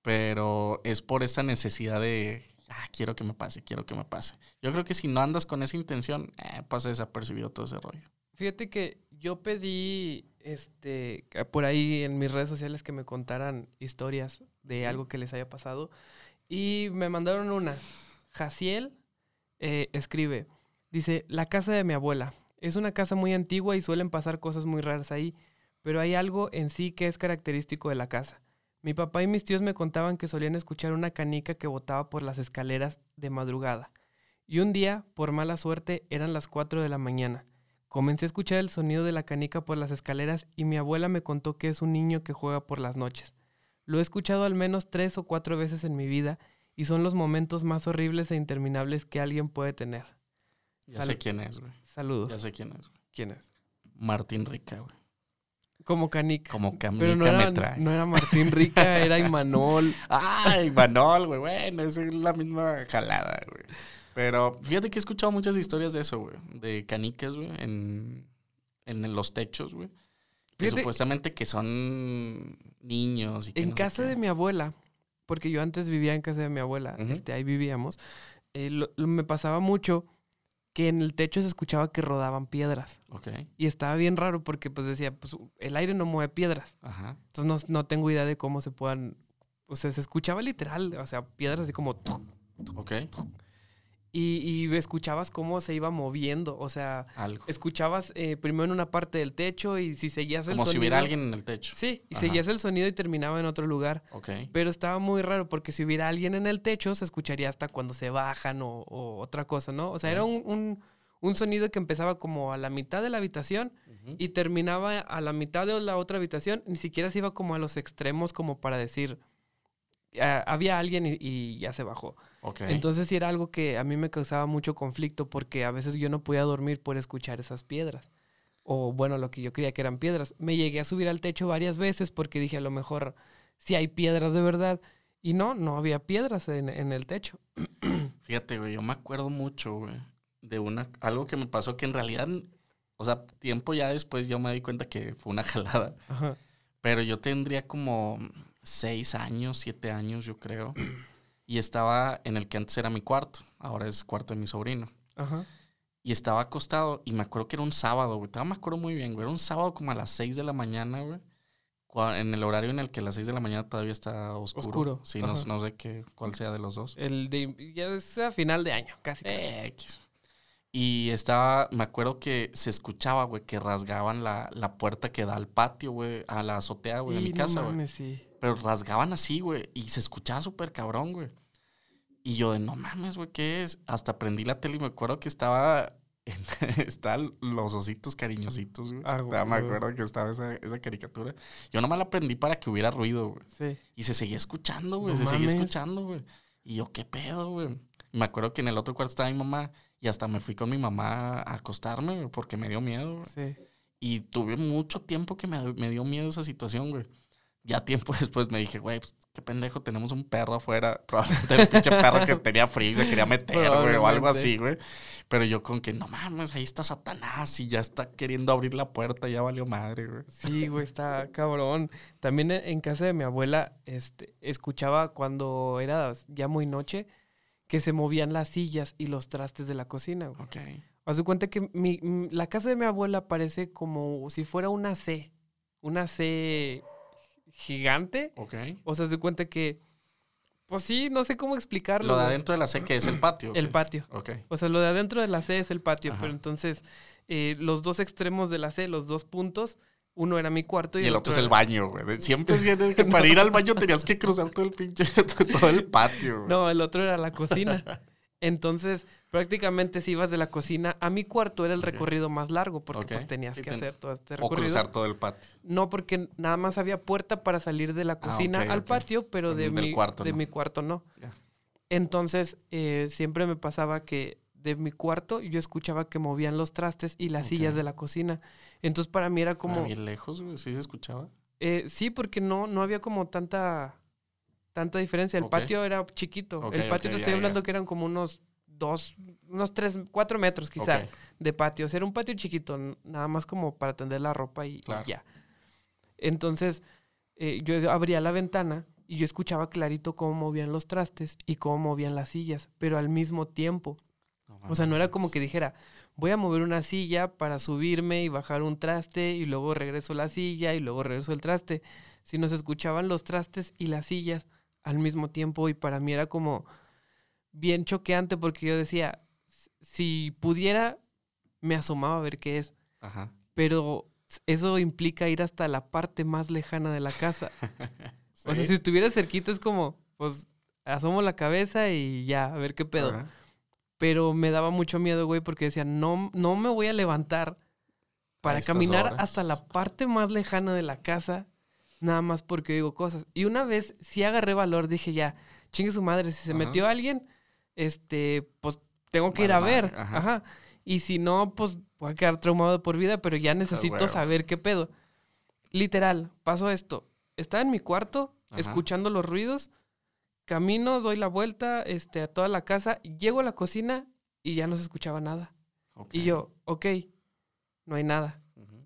Pero es por esa necesidad de, ah, quiero que me pase, quiero que me pase. Yo creo que si no andas con esa intención, eh, pasa desapercibido todo ese rollo. Fíjate que yo pedí este por ahí en mis redes sociales que me contaran historias de algo que les haya pasado y me mandaron una. Jaciel eh, escribe, dice, la casa de mi abuela. Es una casa muy antigua y suelen pasar cosas muy raras ahí, pero hay algo en sí que es característico de la casa. Mi papá y mis tíos me contaban que solían escuchar una canica que botaba por las escaleras de madrugada. Y un día, por mala suerte, eran las 4 de la mañana. Comencé a escuchar el sonido de la canica por las escaleras y mi abuela me contó que es un niño que juega por las noches. Lo he escuchado al menos tres o cuatro veces en mi vida y son los momentos más horribles e interminables que alguien puede tener. Ya Sal- sé quién es, güey. Saludos. Ya sé quién es. güey. ¿Quién es? Martín Rica, güey. Como canica. Como canica Pero no me era, trae. no era Martín Rica, era Imanol. Ay, Manol, güey. Bueno, es la misma jalada, güey. Pero fíjate que he escuchado muchas historias de eso, güey. De canicas, güey, en, en los techos, güey. Que supuestamente que son niños y que En no casa de mi abuela, porque yo antes vivía en casa de mi abuela, este, ahí vivíamos, eh, lo- lo- me pasaba mucho que en el techo se escuchaba que rodaban piedras. Ok, Y estaba bien raro porque pues decía, pues el aire no mueve piedras. ajá. Entonces no, no tengo idea de cómo se puedan... O sea, se escuchaba literal, o sea, piedras así como... tuc, Ok, Y, y escuchabas cómo se iba moviendo. O sea, algo. escuchabas eh, primero en una parte del techo y si seguías el Como sonido... si hubiera alguien en el techo. Sí, y Ajá. seguías el sonido y terminaba en otro lugar. Ok, Pero estaba muy raro porque si hubiera alguien en el techo se escucharía hasta cuando se bajan o, o otra cosa, ¿no? O sea, era un, un- un sonido que empezaba como a la mitad de la habitación y terminaba a la mitad de la otra habitación. Ni siquiera se iba como a los extremos como para decir, "Ah, había alguien y, y ya se bajó. Entonces sí era algo que a mí me causaba mucho conflicto porque a veces yo no podía dormir por escuchar esas piedras. O bueno, lo que yo creía que eran piedras. Me llegué a subir al techo varias veces porque dije a lo mejor si hay piedras de verdad. Y no, no había piedras en, en el techo. Fíjate, güey, yo me acuerdo mucho, güey, de una, algo que me pasó que en realidad, o sea, tiempo ya después yo me di cuenta que fue una jalada. Ajá. Pero yo tendría como seis años, siete años, yo creo. Y estaba en el que antes era mi cuarto, ahora es cuarto de mi sobrino. Ajá. Y estaba acostado y me acuerdo que era un sábado, güey. Todavía me acuerdo muy bien, güey. Era un sábado como a las 6 de la mañana, güey. En el horario en el que a las 6 de la mañana todavía está oscuro. Oscuro, Sí, no, sé qué, cuál sea de los dos. El de ya es a final de año, casi casi. Eh. Y estaba, me acuerdo que se escuchaba, güey, que rasgaban la, la puerta que da al patio, güey, a la azotea, güey, de mi no casa, güey. sí. Pero rasgaban así, güey. Y se escuchaba súper cabrón, güey. Y yo de, no mames, güey, ¿qué es? Hasta prendí la tele y me acuerdo que estaba... en- los ositos cariñositos, güey. Ah, Ya me acuerdo que estaba esa, esa caricatura. Yo nomás la prendí para que hubiera ruido, güey. Sí. Y se seguía escuchando, güey. No se seguía escuchando, güey. Y yo, ¿qué pedo, güey? Me acuerdo que en el otro cuarto estaba mi mamá. Y hasta me fui con mi mamá a acostarme, güey, porque me dio miedo, güey. Sí. Y tuve mucho tiempo que me, me dio miedo esa situación, güey. Ya tiempo después me dije, güey, pues, qué pendejo, tenemos un perro afuera. Probablemente el pinche perro que tenía frío y se quería meter, güey, o algo así, güey. Pero yo con que, no mames, ahí está Satanás y ya está queriendo abrir la puerta, ya valió madre, güey. Sí, güey, está cabrón. También en en casa de mi abuela, este, escuchaba cuando era ya muy noche que se movían las sillas y los trastes de la cocina, güey. Ok. Haz de cuenta que mi, la casa de mi abuela parece como si fuera una C, una C gigante. Ok. O sea, de cuenta que Pues sí, no sé cómo explicarlo. Lo de adentro de la C, que es el patio. ¿o El patio. Ok. O sea, lo de adentro de la C es el patio, Ajá. pero entonces eh, los dos extremos de la C, los dos puntos, uno era mi cuarto y, Y el otro es el era- baño, güey. Siempre tienes que para ir al baño tenías que cruzar todo el pinche, todo el patio, güey. No, el otro era la cocina. Entonces, prácticamente si ibas de la cocina a mi cuarto era el recorrido más largo porque pues tenías Sí, que ten- hacer todo este O recorrido. cruzar todo el patio. No, porque nada más había puerta para salir de la cocina Ah, ok, al patio, pero de, mi, cuarto de no. mi cuarto no. Entonces, eh, siempre me pasaba que de mi cuarto yo escuchaba que movían los trastes y las sillas de la cocina. Entonces, para mí era Como... como... bien lejos, güey. ¿Sí se escuchaba? eh, sí, porque no, no había como tanta, tanta diferencia. El patio era chiquito. El patio te ya, estoy hablando ya. que eran como unos dos, unos tres, cuatro metros quizá de patio. O sea, era un patio chiquito, nada más como para tender la ropa y, ya. Entonces, eh, yo abría la ventana y yo escuchaba clarito cómo movían los trastes y cómo movían las sillas, pero al mismo tiempo. O sea, no era como que dijera, voy a mover una silla para subirme y bajar un traste y luego regreso la silla y luego regreso el traste, sino se escuchaban los trastes y las sillas al mismo tiempo y para mí era como bien choqueante porque yo decía, "S- si pudiera, me asomaba a ver qué es, Ajá. pero eso implica ir hasta la parte más lejana de la casa. O sea, Sí. si estuviera cerquita es como, pues asomo la cabeza y ya, a ver qué pedo. Ajá. Pero me daba mucho miedo, güey, porque decía, no, no me voy a levantar para caminar horas. hasta la parte más lejana de la casa, nada más porque oigo cosas. Y una vez sí agarré valor, dije, ya, chingue su madre, si se Ajá. metió alguien, este, pues tengo que ir a ver. ajá. Ajá. Y si no, pues voy a quedar traumado por vida, pero ya necesito huevo. saber qué pedo. Literal, pasó esto. Estaba en mi cuarto, Ajá. escuchando los ruidos, camino, doy la vuelta este, a toda la casa, llego a la cocina y ya no se escuchaba nada. Y yo, ok, no hay nada,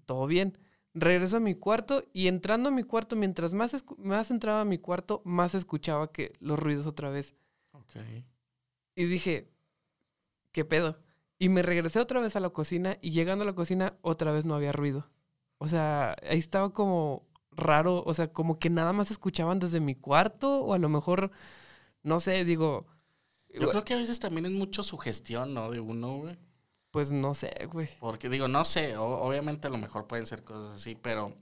todo bien. Regreso a mi cuarto y entrando a mi cuarto, mientras más, más entraba a mi cuarto, más escuchaba que los ruidos otra vez. Ok. Y dije, ¿qué pedo? Y me regresé otra vez a la cocina y llegando a la cocina otra vez no había ruido. O sea, ahí estaba como raro, o sea, como que nada más escuchaban desde mi cuarto o a lo mejor, no sé, digo, Yo creo que a veces también es mucho sugestión, ¿no? De uno, güey. Pues no sé, güey. Porque digo, no sé, o- obviamente a lo mejor pueden ser cosas así, pero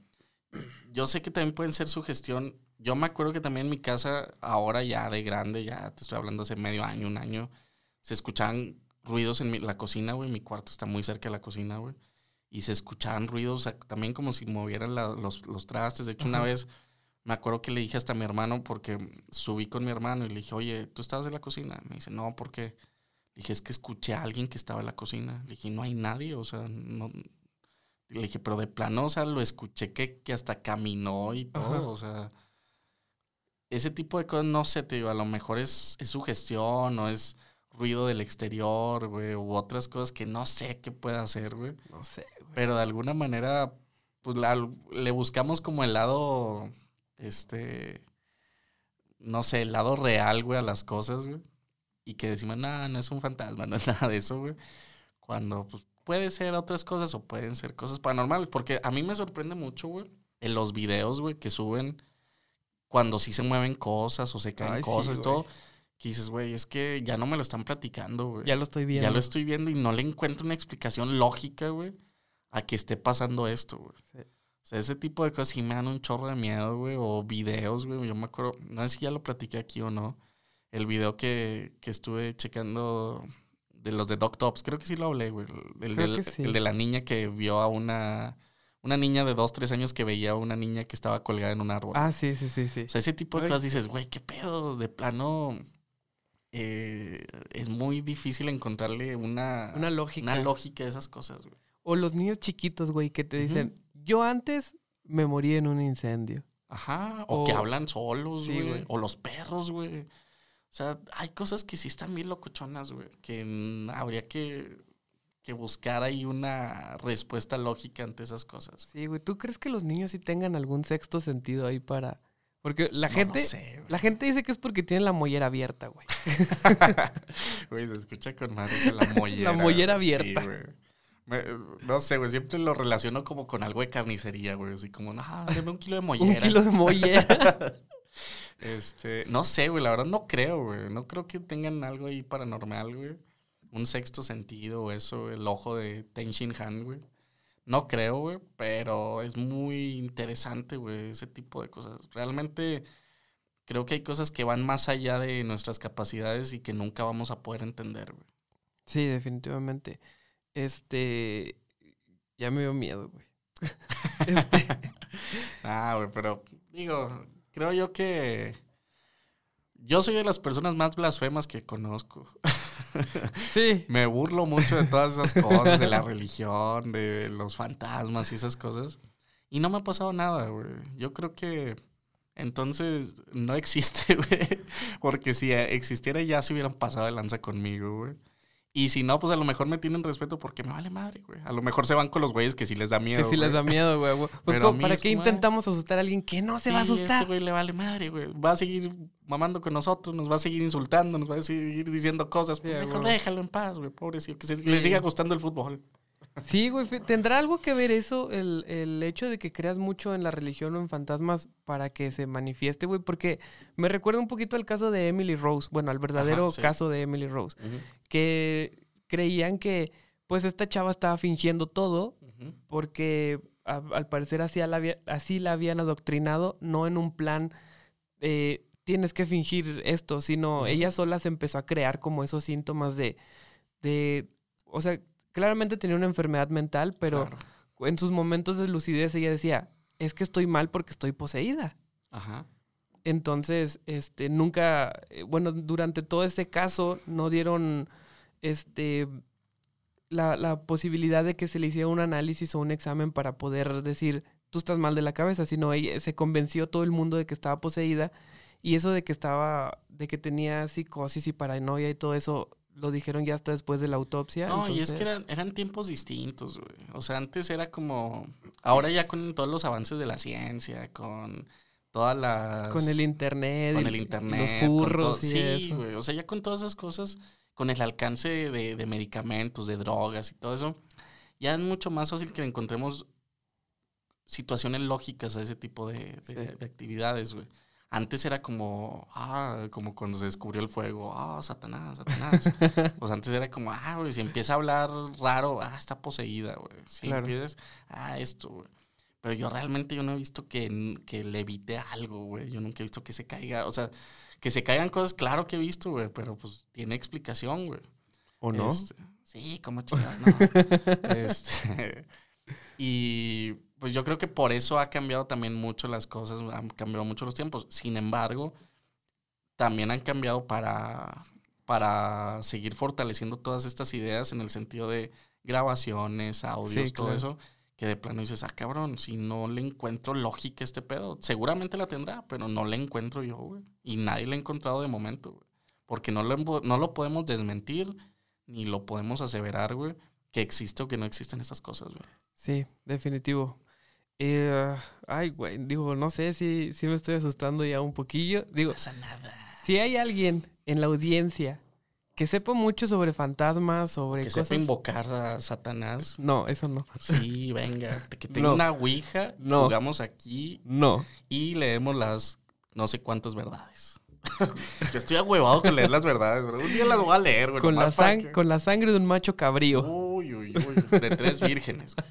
yo sé que también pueden ser sugestión. Yo me acuerdo que también en mi casa, ahora ya de grande, ya te estoy hablando hace medio año, un año, se escuchaban ruidos en mi- la cocina, güey. Mi cuarto está muy cerca de la cocina, güey. Y se escuchaban ruidos, o sea, también como si movieran la- los, los trastes. De hecho, una vez me acuerdo que le dije hasta a mi hermano, porque subí con mi hermano y le dije, oye, ¿tú estabas en la cocina? Me dice, no, ¿por qué? Le dije, es que escuché a alguien que estaba en la cocina. Le dije, no hay nadie, o sea, no. Le dije, pero de plano, o sea, lo escuché que, que hasta caminó y todo, Ajá. o sea. Ese tipo de cosas, no sé, te digo, a lo mejor es, es sugestión o es ruido del exterior, güey, u otras cosas que no sé qué puede hacer, güey. No sé, güey. Pero de alguna manera, pues la- le buscamos como el lado, este, no sé, el lado real, güey, a las cosas, güey. Y que decimos, no, no es un fantasma, no es nada de eso, güey. Cuando, pues, puede ser otras cosas o pueden ser cosas paranormales. Porque a mí me sorprende mucho, güey, en los videos, güey, que suben cuando sí se mueven cosas o se caen Ay, sí, cosas y todo. Que dices, güey, es que ya no me lo están platicando, güey. Ya lo estoy viendo. Ya lo estoy viendo y no le encuentro una explicación lógica, güey, a que esté pasando esto, güey. Sí. O sea, ese tipo de cosas sí me dan un chorro de miedo, güey. O videos, güey. Yo me acuerdo, no sé si ya lo platiqué aquí o no. El video que, que estuve checando de los de Doc Tops, creo que sí lo hablé, güey. El, del- sí. el de la niña que vio a una, una niña de dos, tres años que veía a una niña que estaba colgada en un árbol. Ah, sí, sí, sí, sí. O sea, ese tipo de Ay. cosas dices, güey, qué pedo, de plano. eh, es muy difícil encontrarle una, Una lógica. una lógica a esas cosas, güey. O los niños chiquitos, güey, que te dicen, yo antes me morí en un incendio. Ajá, o, O- que hablan solos, Sí, güey. güey. O los perros, güey. O sea, hay cosas que sí están bien locochonas, güey. Que mm, habría que, que buscar ahí una respuesta lógica ante esas cosas. Sí, güey. ¿Tú crees que los niños sí tengan algún sexto sentido ahí para...? Porque la No gente... lo sé. La gente dice que es porque tienen la mollera abierta, güey. Güey, se escucha con madre eso, la mollera. mollera Sí, abierta. güey. Me- no sé, güey, siempre lo relaciono como con algo de carnicería, güey. Así como, no, deme un kilo de mollera. Un kilo de mollera. Este, no sé, güey, la verdad no creo, güey. No creo que tengan algo ahí paranormal, güey. Un sexto sentido o eso, el ojo de Ten Shin Han, güey. No creo, güey, pero es muy interesante, güey, ese tipo de cosas. Realmente creo que hay cosas que van más allá de nuestras capacidades y que nunca vamos a poder entender, güey. Sí, definitivamente. Este, ya me dio miedo, güey. este. ah, güey, pero digo, creo yo que yo soy de las personas más blasfemas que conozco. Sí. Me burlo mucho de todas esas cosas, de la religión, de los fantasmas y esas cosas. Y no me ha pasado nada, güey. Yo creo que entonces no existe, güey. Porque si existiera ya se hubieran pasado de lanza conmigo, güey. Y si no, pues a lo mejor me tienen respeto porque me vale madre, güey. A lo mejor se van con los güeyes que sí les da miedo. Que sí les da miedo, güey. Pues Pero a como, ¿para qué como, intentamos asustar a alguien que no se va a asustar? Ese güey le vale madre, güey. Va a seguir mamando con nosotros, nos va a seguir insultando, nos va a seguir diciendo cosas. Sí, Pues mejor güey. déjalo en paz, güey, pobrecito. Que se- Sí. le siga gustando el fútbol. Sí, güey. ¿Tendrá algo que ver eso, el, el hecho de que creas mucho en la religión o en fantasmas para que se manifieste, güey? Porque me recuerda un poquito al caso de Emily Rose. Bueno, al verdadero Ajá, sí. caso de Emily Rose. Que creían que, pues, esta chava estaba fingiendo todo porque a- al parecer así la, había- así la habían adoctrinado, no en un plan eh, tienes que fingir esto, sino ella sola se empezó a crear como esos síntomas de, de, o sea, claramente tenía una enfermedad mental, pero Claro. en sus momentos de lucidez ella decía, es que estoy mal porque estoy poseída. Ajá. Entonces, este, nunca, eh, bueno, durante todo este caso no dieron, este, la, la posibilidad de que se le hiciera un análisis o un examen para poder decir, tú estás mal de la cabeza, sino ella se convenció todo el mundo de que estaba poseída y eso de que estaba, de que tenía psicosis y paranoia y todo eso, lo dijeron ya hasta después de la autopsia. No, y es que eran, eran tiempos distintos, güey. O sea, antes era como. Ahora ya con todos los avances de la ciencia, con todas las. Con el internet, con el internet. los furros todo- y sí, eso. güey. O sea, ya con todas esas cosas, con el alcance de, de medicamentos, de drogas y todo eso, ya es mucho más fácil que encontremos situaciones lógicas a ese tipo de, de- Sí. de actividades, güey. Antes era como, ah, como cuando se descubrió el fuego, ah, Satanás, Satanás. pues antes era como, ah, güey, si empieza a hablar raro, ah, está poseída, güey. Si Claro. empiezas, ah, esto, güey. Pero yo realmente yo no he visto que, que le evite algo, güey. Yo nunca he visto que se caiga. O sea, que se caigan cosas, claro que he visto, güey. Pero pues tiene explicación, güey. ¿O no? Este, sí, como chingados, no. Este, y pues yo creo que por eso ha cambiado también mucho las cosas, han cambiado mucho los tiempos. Sin embargo, también han cambiado para, para seguir fortaleciendo todas estas ideas en el sentido de grabaciones, audios, Sí, todo claro. eso. Que de plano dices, ah, cabrón, si no le encuentro lógica a este pedo, seguramente la tendrá, pero no la encuentro yo, güey. Y nadie la ha encontrado de momento, güey. Porque no lo, no lo podemos desmentir, ni lo podemos aseverar, güey, que existe o que no existen esas cosas, güey. Sí, definitivo. Eh, ay, güey, digo, no sé si, si me estoy asustando ya un poquillo. Digo, pasa nada. si hay alguien en la audiencia que sepa mucho sobre fantasmas, sobre Que cosas... sepa invocar a Satanás. No, eso no. Sí, venga. Que tenga No. una ouija, No. jugamos aquí No. y leemos las no sé cuántas verdades. Yo estoy ahuevado con leer las verdades, bro. Un día las voy a leer, güey. Con la, nomás para sang- que- con la sangre de un macho cabrío. Uy, uy, uy. De tres vírgenes.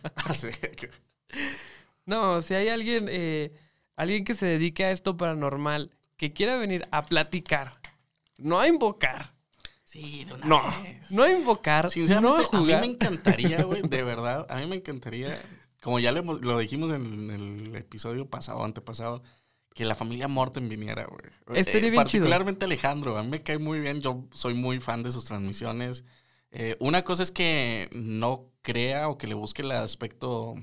No, si hay alguien, eh, alguien que se dedique a esto paranormal, que quiera venir a platicar, no a invocar. Sí, de una No, vez. no a invocar, Sinceramente, no a a mí jugar. me encantaría, güey, de verdad, a mí me encantaría, como ya lo, dijimos en el episodio pasado, antepasado, que la familia Morten viniera, güey. Chido. Particularmente Alejandro, a mí me cae muy bien, yo soy muy fan de sus transmisiones. Eh, una cosa es que no crea o que le busque el aspecto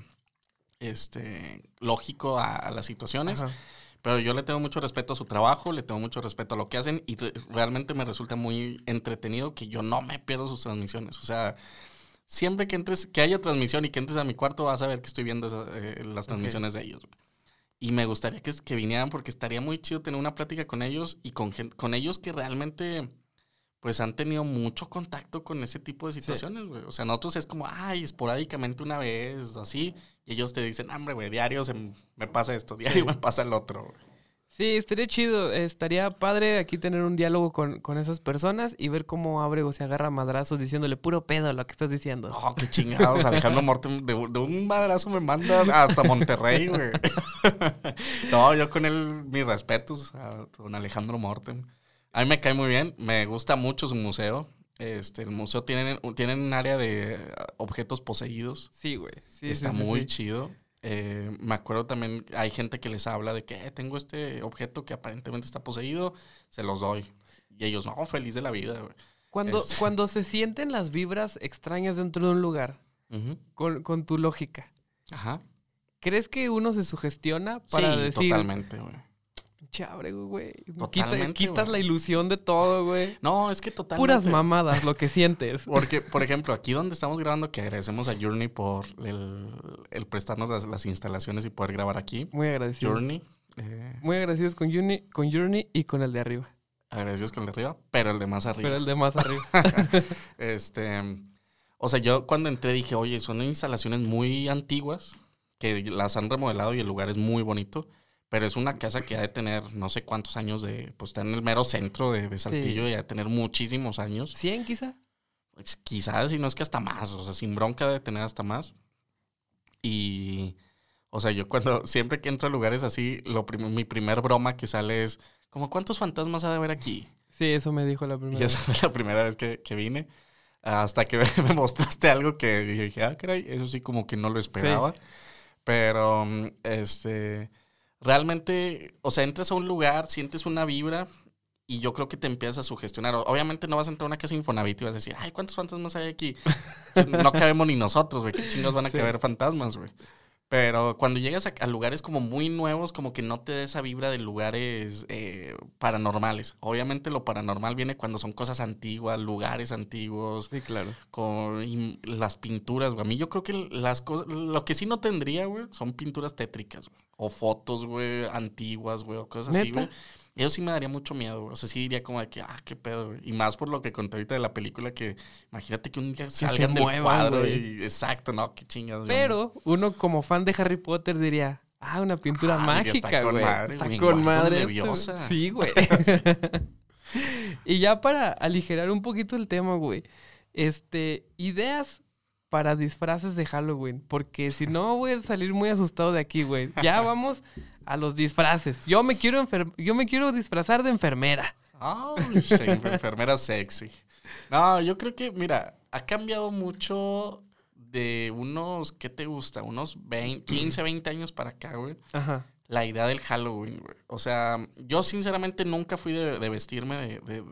este, lógico a, a las situaciones, Ajá. pero yo le tengo mucho respeto a su trabajo, le tengo mucho respeto a lo que hacen y re- realmente me resulta muy entretenido que yo no me pierdo sus transmisiones. O sea, siempre que entres, que haya transmisión y que entres a mi cuarto vas a ver que estoy viendo esa- eh, las transmisiones de ellos. Y me gustaría que, que vinieran porque estaría muy chido tener una plática con ellos y con, con ellos que realmente pues han tenido mucho contacto con ese tipo de situaciones, güey. O sea, nosotros es como, ay, esporádicamente una vez o así. Y ellos te dicen, "Ah, hombre, güey, diario se me pasa esto, diario Sí. me pasa el otro. güey". Sí, estaría chido. Estaría padre aquí tener un diálogo con, con esas personas y ver cómo Abrego se agarra a madrazos diciéndole puro pedo lo que estás diciendo. Oh, qué chingados. Alejandro Mortem de, de un madrazo me manda hasta Monterrey, güey. no, yo con él, mis respetos a don Alejandro Mortem. A mí me cae muy bien. Me gusta mucho su museo. Este, el museo tiene, tiene un área de objetos poseídos. Sí, güey. Sí, Está sí, sí, muy chido. Eh, me acuerdo también, hay gente que les habla de que "Eh, tengo este objeto que aparentemente está poseído, se los doy. Y ellos, no, feliz de la vida, güey. Cuando, Es- cuando se sienten las vibras extrañas dentro de un lugar, con, con tu lógica, Ajá. ¿crees que uno se sugestiona para sí, decir, totalmente, güey. Pinche Abrego, güey? Quita- Totalmente, quitas güey. la ilusión de todo, güey. No, es que totalmente. Puras mamadas lo que sientes. Porque, por ejemplo, aquí donde estamos grabando, que agradecemos a Journey por el, el prestarnos las, las instalaciones y poder grabar aquí. Muy agradecido. Journey, eh, Muy agradecidos con Journey, con Journey y con el de arriba. agradecidos con el de arriba, pero el de más arriba. Pero el de más arriba. Este, o sea, yo cuando entré dije, oye, son instalaciones muy antiguas que las han remodelado y el lugar es muy bonito, pero es una casa que ha de tener no sé cuántos años de, pues está en el mero centro de, de Saltillo y ha de tener muchísimos años. ¿100 quizá? Pues, quizás, si no es que hasta más, o sea, sin bronca de tener hasta más. Y, o sea, yo cuando, siempre que entro a lugares así, lo prim- mi primer broma que sale es, como, ¿cuántos fantasmas ha de haber aquí? Sí, eso me dijo la primera Y esa fue la primera vez que, que vine. Hasta que me mostraste algo que dije, ah, caray, eso sí como que no lo esperaba. Pero, mm, este, realmente, o sea, entras a un lugar, sientes una vibra y yo creo que te empiezas a sugestionar. Obviamente no vas a entrar a una casa Infonavit y vas a decir, ay, ¿cuántos fantasmas hay aquí? no cabemos ni nosotros, güey. ¿Qué chingados van a Sí. caber fantasmas, güey? Pero cuando llegas a, a lugares como muy nuevos, como que no te da esa vibra de lugares eh, paranormales. Obviamente lo paranormal viene cuando son cosas antiguas, lugares antiguos, Sí, claro. con y las pinturas, güey. A mí yo creo que las cosas, lo que sí no tendría, güey, son pinturas tétricas, güey. O fotos, güey, antiguas, güey, o cosas así, güey. Eso sí me daría mucho miedo, güey. O sea, sí diría como de que, ah, qué pedo, güey. Y más por lo que conté ahorita de la película, que imagínate que un día salgan del muevan, cuadro güey. y... Exacto, no, qué chingados. yo Pero uno como fan de Harry Potter diría, ah, una pintura Ah, diría, está mágica, con güey. madre, Está güey, con madre. esto". nerviosa. Sí, güey. y ya para aligerar un poquito el tema, güey. Este, ideas para disfraces de Halloween. Porque si no, voy a salir muy asustado de aquí, güey. Ya vamos a los disfraces. Yo me quiero yo me quiero disfrazar de enfermera. Sí, enfermera sexy. No, yo creo que, mira, ha cambiado mucho de unos, ¿qué te gusta? Unos 20, 15, 20 años para acá, güey. Ajá. La idea del Halloween, güey. O sea, yo sinceramente nunca fui de, de vestirme de-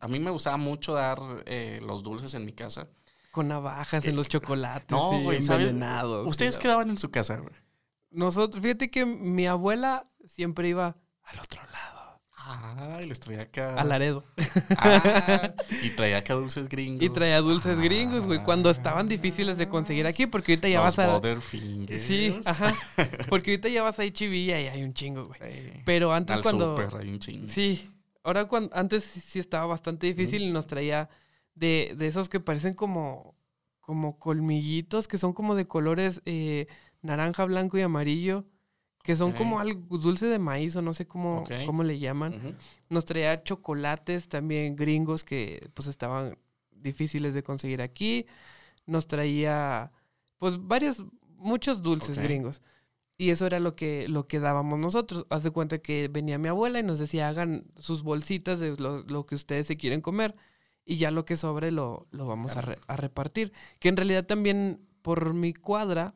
A mí me gustaba mucho dar eh, los dulces en mi casa. Con navajas en los chocolates. Eh, No, y güey, envenenados y ¿Ustedes quedaban en su casa, güey? Nosotros, fíjate que mi abuela siempre iba al otro lado, Ay, les traía acá. a Laredo. Ah, y traía acá dulces gringos. Y traía dulces gringos, güey, cuando estaban difíciles de conseguir aquí, porque ahorita ya Los vas a... Sí, ajá. Porque ahorita ya vas a HB y ahí hay un chingo, güey. Sí. Pero antes Al cuando... súper, hay un chingo. Sí, ahora cuando... Antes sí estaba bastante difícil y nos traía de, de esos que parecen como... Como colmillitos, que son como de colores eh, naranja, blanco y amarillo. Que son como algo dulce de maíz o no sé cómo, cómo le llaman. Nos traía chocolates también gringos que pues estaban difíciles de conseguir aquí. Nos traía pues varios, muchos dulces gringos. Y eso era lo que, lo que dábamos nosotros. Haz de cuenta que venía mi abuela y nos decía, hagan sus bolsitas de lo, lo que ustedes se quieren comer. Y ya lo que sobre lo, lo vamos a, re- a repartir. Que en realidad también por mi cuadra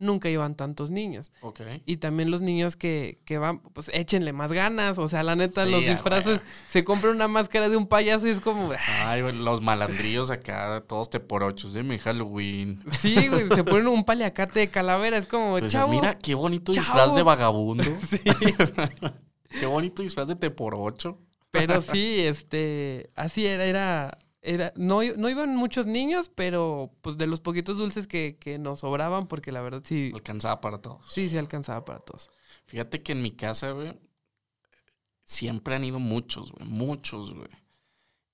nunca iban tantos niños. Ok. Y también los niños que, que van, pues échenle más ganas. O sea, la neta, Sí, los disfraces, se compra una máscara de un payaso y es como, ah, Ay, los malandrillos acá, todos te por ochos de mi Halloween. sí, güey, se ponen un paliacate de calavera. Es como, Entonces, chavo. mira, qué bonito chavo. disfraz de vagabundo. Sí. qué bonito disfraz de te por ocho. Pero sí, este, así era, era, era, no, no iban muchos niños, pero pues de los poquitos dulces que, que nos sobraban, porque la verdad sí, Alcanzaba para todos. sí, sí alcanzaba para todos. Fíjate que en mi casa, güey, siempre han ido muchos, güey, muchos, güey.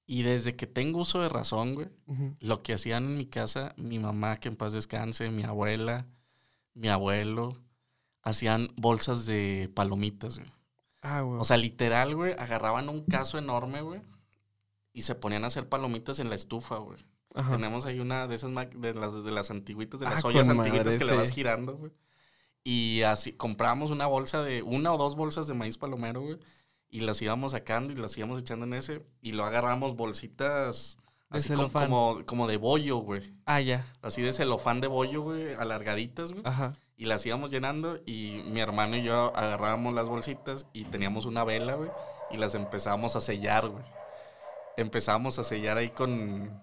Y desde que tengo uso de razón, güey, lo que hacían en mi casa, mi mamá, que en paz descanse, mi abuela, mi abuelo, hacían bolsas de palomitas, güey. Ah, güey. O sea, literal, güey, agarraban un caso enorme, güey, y se ponían a hacer palomitas en la estufa, güey. Ajá. Tenemos ahí una de esas de las, de las antiguitas, de Ah, las ollas con antiguitas madre, que le vas girando, güey. Y así compramos una bolsa de, una o dos bolsas de maíz palomero, güey. Y las íbamos sacando y las íbamos echando en ese. Y lo agarramos bolsitas De así como, como, como de bollo, güey. Ah, ya. Así de celofán de bollo, güey, alargaditas, güey. Ajá. Y las íbamos llenando y mi hermano y yo agarrábamos las bolsitas y teníamos una vela, güey, y las empezábamos a sellar, güey. Empezábamos a sellar ahí con,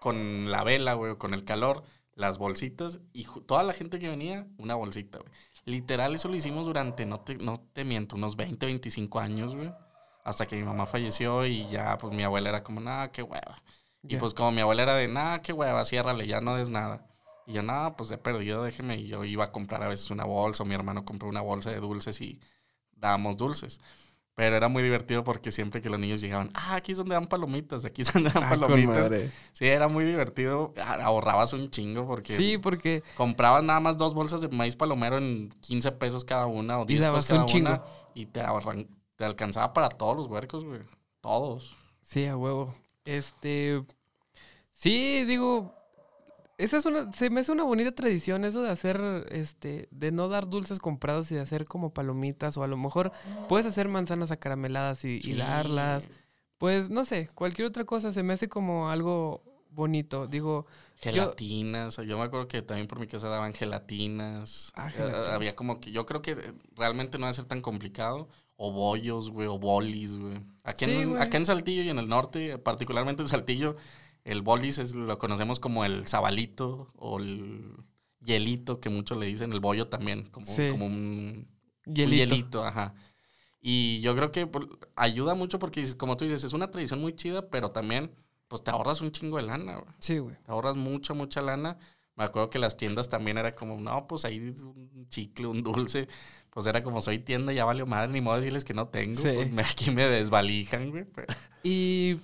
con la vela, güey, con el calor, las bolsitas y toda la gente que venía, una bolsita, güey. Literal, eso lo hicimos durante, no te, no te miento, unos 20, 25 años, güey. Hasta que mi mamá falleció y ya, pues mi abuela era como, nada, qué hueva. Y pues como mi abuela era de, nada, qué hueva, ciérrale, ya no des nada. Y yo, nada, pues he perdido, déjeme. Y yo iba a comprar a veces una bolsa, o mi hermano compró una bolsa de dulces y dábamos dulces. Pero era muy divertido porque siempre que los niños llegaban, ah, aquí es donde dan palomitas, aquí es donde dan Ah, palomitas. Sí, era muy divertido. Ah, Ahorrabas un chingo porque Sí, porque comprabas nada más dos bolsas de maíz palomero en 15 pesos cada una o 10 pesos cada un chingo. una. Y te, ahorran- te alcanzaba para todos los huercos, güey. Todos. Sí, a huevo. Este. Sí, digo. Esa es una. Se me hace una bonita tradición eso de hacer. Este. De no dar dulces comprados y de hacer como palomitas. O a lo mejor puedes hacer manzanas acarameladas y, y Sí. darlas. Pues no sé, cualquier otra cosa se me hace como algo bonito. Digo, Gelatinas, yo me acuerdo que también por mi casa daban gelatinas. Ah, Eh, gelatina. había como que, yo creo que realmente no va a ser tan complicado. O bollos, güey, o bolis, güey. Aquí, Sí, en, acá en Saltillo y en el norte, particularmente en Saltillo, el bolis es, lo conocemos como el sabalito o el hielito, que muchos le dicen, el bollo también, como, Sí. como un, un hielito. ajá. Y yo creo que por- ayuda mucho porque, como tú dices, es una tradición muy chida, pero también, pues te ahorras un chingo de lana, güey. Sí, güey. Te ahorras mucha, mucha lana. Me acuerdo que las tiendas también era como, no, pues ahí un chicle, un dulce. Pues era como, soy tienda, ya valió madre, ni modo decirles que no tengo. Sí. Pues me- aquí me desvalijan, güey. Y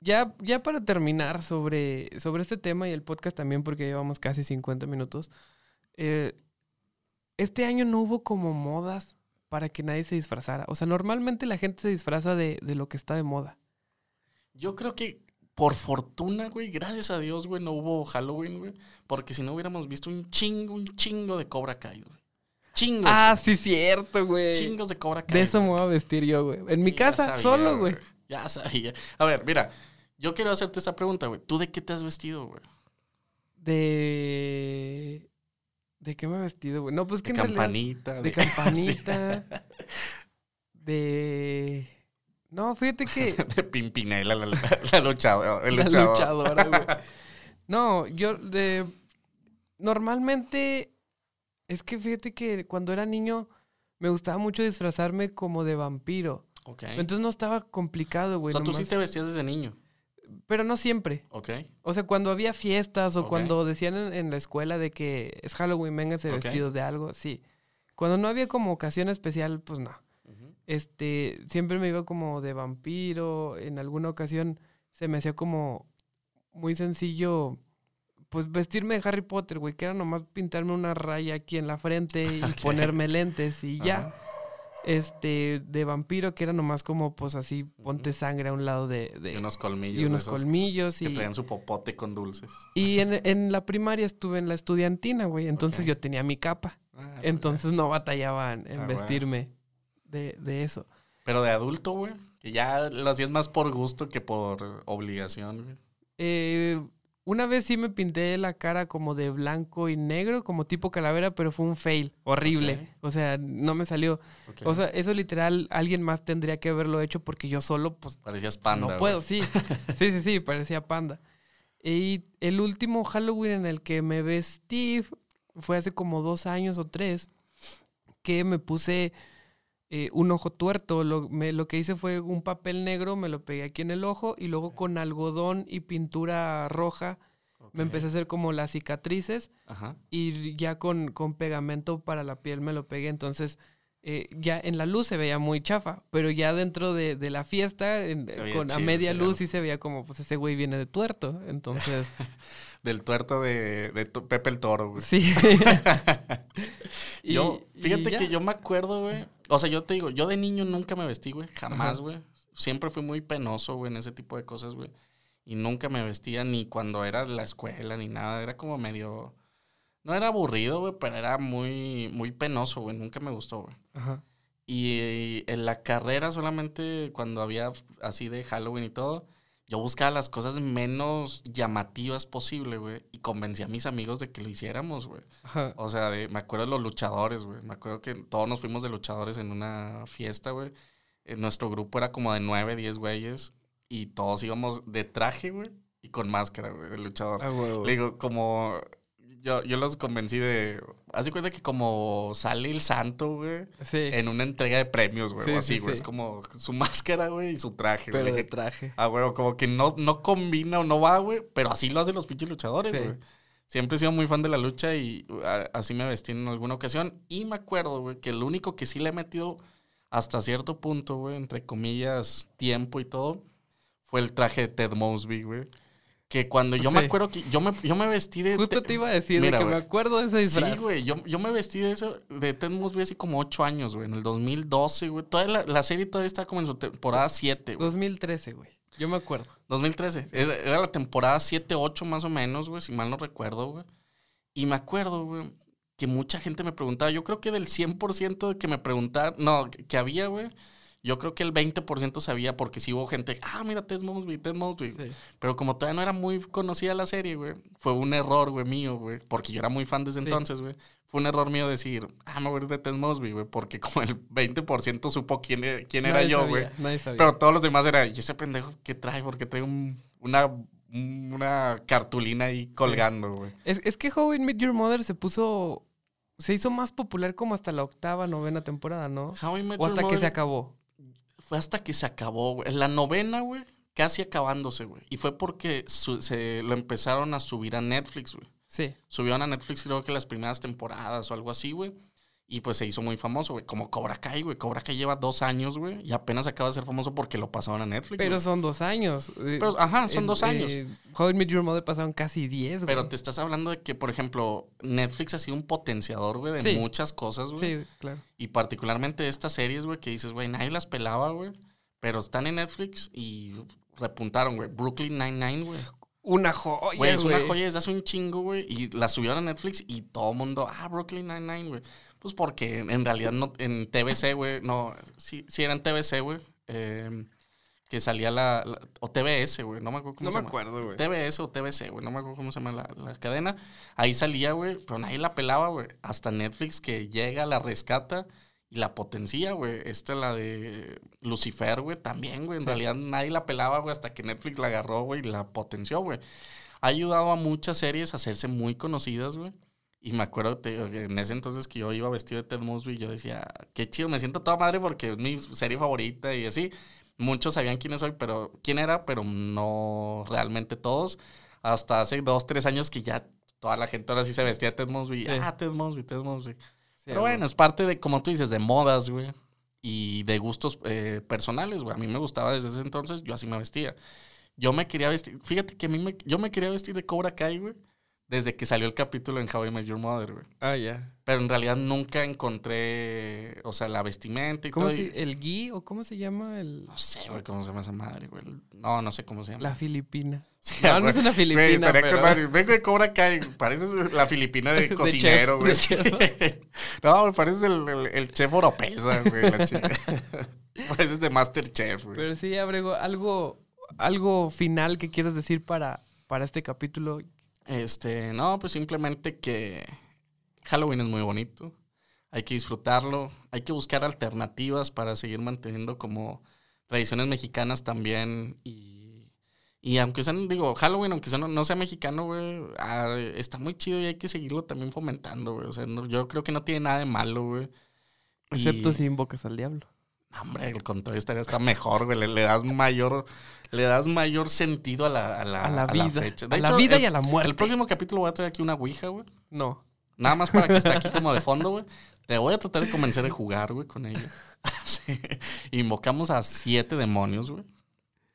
ya, ya para terminar sobre, sobre este tema y el podcast también, porque llevamos casi 50 minutos, eh, este año no hubo como modas para que nadie se disfrazara. O sea, normalmente la gente se disfraza de, de lo que está de moda. Yo creo que por fortuna, güey, gracias a Dios, güey, no hubo Halloween, güey. Porque si no hubiéramos visto un chingo, un chingo de Cobra Kai, güey. Chingos. Ah, güey. sí, cierto, güey. Chingos de Cobra Kai. De eso me voy a vestir yo, güey. En mi casa, solo, güey. Ya sabía. A ver, mira, yo quiero hacerte esta pregunta, güey. ¿Tú de qué te has vestido, güey? De... ¿De qué me he vestido, güey? No, pues que De en realidad- campanita. De campanita. de. No, fíjate que. de Pimpinela, la, la, la luchadora. El la luchador. luchadora, güey. No, yo de. Normalmente. Es que fíjate que cuando era niño me gustaba mucho disfrazarme como de vampiro. Ok. Entonces no estaba complicado, o güey. sea, tú sí te vestías desde niño. Pero no siempre. Ok. O sea, cuando había fiestas o cuando decían en, en la escuela de que es Halloween, vénganse Ok. vestidos de algo, sí. Cuando no había como ocasión especial, pues no. Este, siempre me iba como de vampiro. En alguna ocasión se me hacía como muy sencillo, pues vestirme de Harry Potter, güey, que era nomás pintarme una raya aquí en la frente y ponerme lentes y ya. Ajá. Este, de vampiro, que era nomás como, pues así, ponte sangre a un lado de. de- Y unos colmillos. y unos colmillos Que y. traían su popote con dulces. Y en, en la primaria estuve en la estudiantina, güey. Entonces yo tenía mi capa. Ah, pues Entonces no batallaban en Ah, bueno. vestirme de, de eso. Pero de adulto, güey. Que ya lo hacías más por gusto que por obligación, güey. Eh, una vez sí me pinté la cara como de blanco y negro, como tipo calavera, pero fue un fail horrible. O sea, no me salió. O sea, eso literal alguien más tendría que haberlo hecho porque yo solo, pues, Parecías panda. no puedo. Sí, sí, sí, sí, parecía panda. Y el último Halloween en el que me vestí fue hace como dos años o tres, que me puse eh, un ojo tuerto. Lo, me- lo que hice fue un papel negro, me lo pegué aquí en el ojo y luego con algodón y pintura roja me empecé a hacer como las cicatrices Ajá. y ya con, con pegamento para la piel me lo pegué. Entonces eh, ya en la luz se veía muy chafa, pero ya dentro de, de la fiesta, en- con, a media luz, sí se veía como, pues ese güey viene de tuerto. Entonces, Del tuerto de, de tu- Pepe el Toro, güey. sí. Yo, fíjate que yo me acuerdo, güey. O sea, yo te digo, yo de niño nunca me vestí, güey. Jamás, Ajá. güey. Siempre fui muy penoso, güey, en ese tipo de cosas, güey. Y nunca me vestía ni cuando era la escuela ni nada. Era como medio. No era aburrido, güey, pero era muy, muy penoso, güey. Nunca me gustó, güey. Ajá. Y en la carrera solamente cuando había así de Halloween y todo, yo buscaba las cosas menos llamativas posible, güey. Y convencí a mis amigos de que lo hiciéramos, güey. O sea, de- me acuerdo de los luchadores, güey. Me acuerdo que todos nos fuimos de luchadores en una fiesta, güey. Nuestro grupo era como de nueve, diez güeyes. Y todos íbamos de traje, güey. Y con máscara, güey, de luchador. Ah. Le digo, como... Yo, yo los convencí de... Haz de cuenta que como sale el santo, güey. Sí, En una entrega de premios, güey. Sí, así, sí, güey. Es como su máscara, güey, y su traje, pero güey. de traje. Ah, güey, como que no, no combina o no va, güey. Pero así lo hacen los pinches luchadores, güey. Siempre he sido muy fan de la lucha y a- así me vestí en alguna ocasión. Y me acuerdo, güey, que el único que sí le he metido hasta cierto punto, güey, entre comillas, tiempo y todo, fue el traje de Ted Mosby, güey. Que cuando yo me Sí. acuerdo que yo me, yo me vestí de... Justo te iba a decir Mira, que me acuerdo de ese disfraz. Sí, güey. Yo, yo me vestí de eso, de Ted Mosby hace como ocho años, güey. En el 2012, güey. Toda la, la serie todavía está como en su temporada 7, güey. 2013, güey. Yo me acuerdo. 2013. Era, era la temporada 7, 8 más o menos, güey, si mal no recuerdo, güey. Y me acuerdo, güey, que mucha gente me preguntaba. Yo creo que del 100% de que me preguntaban, no, que, que había, güey, yo creo que el 20% sabía porque sí hubo gente, ah, mira, Ted Mosby, Ted Mosby. Sí. Pero como todavía no era muy conocida la serie, güey, fue un error, güey, mío, güey, porque yo era muy fan desde Sí. entonces, güey. Fue un error mío decir, ah, me voy a ir de Ted Mosby, güey, porque como el 20% supo quién, e- quién era yo, sabía, güey. Nadie sabía. Pero todos los demás era, ¿y ese pendejo qué trae? Porque trae un- una, una cartulina ahí colgando, güey. Es, es que How I Met Your Mother se puso. Se hizo más popular como hasta la octava, novena temporada, ¿no? How I Met O hasta Your que Mother se acabó. Fue hasta que se acabó, güey. En la novena, güey, casi acabándose, güey. Y fue porque su- se lo empezaron a subir a Netflix, güey. Sí. Subieron a Netflix creo que las primeras temporadas o algo así, güey. Y pues se hizo muy famoso, güey. Como Cobra Kai, güey. Cobra Kai lleva dos años, güey. Y apenas acaba de ser famoso porque lo pasaron a Netflix. Pero son dos años. Eh, Pero, ajá, son dos años. eh, How I Met Your Mother pasaron casi diez, güey. Pero te estás hablando de que, por ejemplo, Netflix ha sido un potenciador, güey, de Sí. muchas cosas, güey. Sí, claro. Y particularmente de estas series, güey, que dices, güey, nadie las pelaba, güey. Pero están en Netflix y repuntaron, güey. Brooklyn Nine-Nine, güey. Una joya, Güey, es una joya desde hace un chingo, güey. Y la subieron a Netflix y todo el mundo, ah, Brooklyn Nine-Nine, güey. Pues porque en realidad no, en TBC, güey, no, sí, sí era en TBC, güey. eh, que salía la, la- o TBS, güey, no me acuerdo cómo No se me llama. acuerdo, güey. TBS o TBC, güey, no me acuerdo cómo se llama la, la cadena. Ahí salía, güey, pero nadie la pelaba, güey. Hasta Netflix que llega, la rescata y la potencia, güey. Esta la de Lucifer, güey, también, güey. En Sí. realidad nadie la pelaba, güey, hasta que Netflix la agarró, güey, y la potenció, güey. Ha ayudado a muchas series a hacerse muy conocidas, güey. Y me acuerdo te en ese entonces que yo iba vestido de Ted Mosby, yo decía, qué chido, me siento toda madre porque es mi serie favorita y así. Muchos sabían quién soy, pero quién era, pero no realmente todos. Hasta hace dos, tres años que ya toda la gente ahora sí se vestía de Ted Mosby. Sí. Ah, Ted Mosby, Ted Mosby. Sí, Pero bueno, es parte de, como tú dices, de modas, güey. Y de gustos eh, personales, güey. A mí me gustaba desde ese entonces, yo así me vestía. Yo me quería vestir, fíjate que a mí me, yo me quería vestir de Cobra Kai, güey. Desde que salió el capítulo en How I Met Your Mother, güey. Ah, ya. Pero en realidad nunca encontré, o sea, la vestimenta y ¿Cómo todo. se, ¿El gui o cómo se llama? El, No sé, güey, cómo se llama esa madre, güey. No, no sé cómo se llama. la filipina. Sí, No, no güey. es una Güey, filipina, estaría pero... con madre. Vengo de Cobra Kai. Pareces la filipina de De cocinero, güey. chef, no, me pareces el, el, el chef oropesa, güey. La chica. pareces de Masterchef, güey. Pero sí, Abrego, algo, algo final que quieres decir para, para este capítulo. Este, no, pues simplemente que Halloween es muy bonito. Hay que disfrutarlo. Hay que buscar alternativas para seguir manteniendo como tradiciones mexicanas también. Y, y aunque sean, digo, Halloween, aunque sea, no, no sea mexicano, güey, ah, está muy chido y hay que seguirlo también fomentando, güey. O sea, no- yo creo que no tiene nada de malo, güey. Excepto Y- si invocas al diablo. Hombre, al contrario, estaría hasta mejor, güey. Le, le das mayor, le das mayor sentido a la, a la, A la vida. fecha. a De la vida el- y a la muerte. El próximo capítulo voy a traer aquí una ouija, güey. No. Nada más para que esté aquí como de fondo, güey. Te voy a tratar de convencer de jugar, güey, con ella. Sí. Invocamos a siete demonios, güey.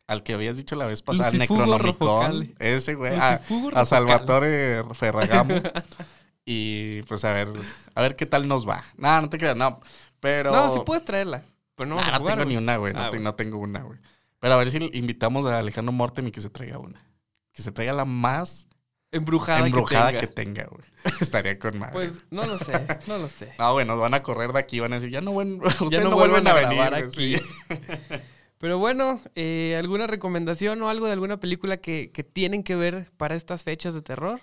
Al que habías dicho la vez pasada, Necronomicon. Ese, güey. A, a. Salvatore Ferragamo. y pues a ver, a ver qué tal nos va. No, no te creas, no. Pero. No, sí puedes traerla. Pero no, Nah, no jugar, tengo ni güey. una, güey. No, Ah, bueno. no tengo una, güey. Pero a ver si invitamos a Alejandro Mortem y que se traiga una. Que se traiga la más Embrujada, embrujada que que tenga. güey. Estaría con madre. Pues no lo sé, no lo sé. No, güey, nos van a correr de aquí, van a decir, ya no, buen, ustedes ya no, no, vuelven a, venir. aquí. güey, sí. Pero bueno, eh, ¿alguna recomendación o algo de alguna película que, que tienen que ver para estas fechas de terror?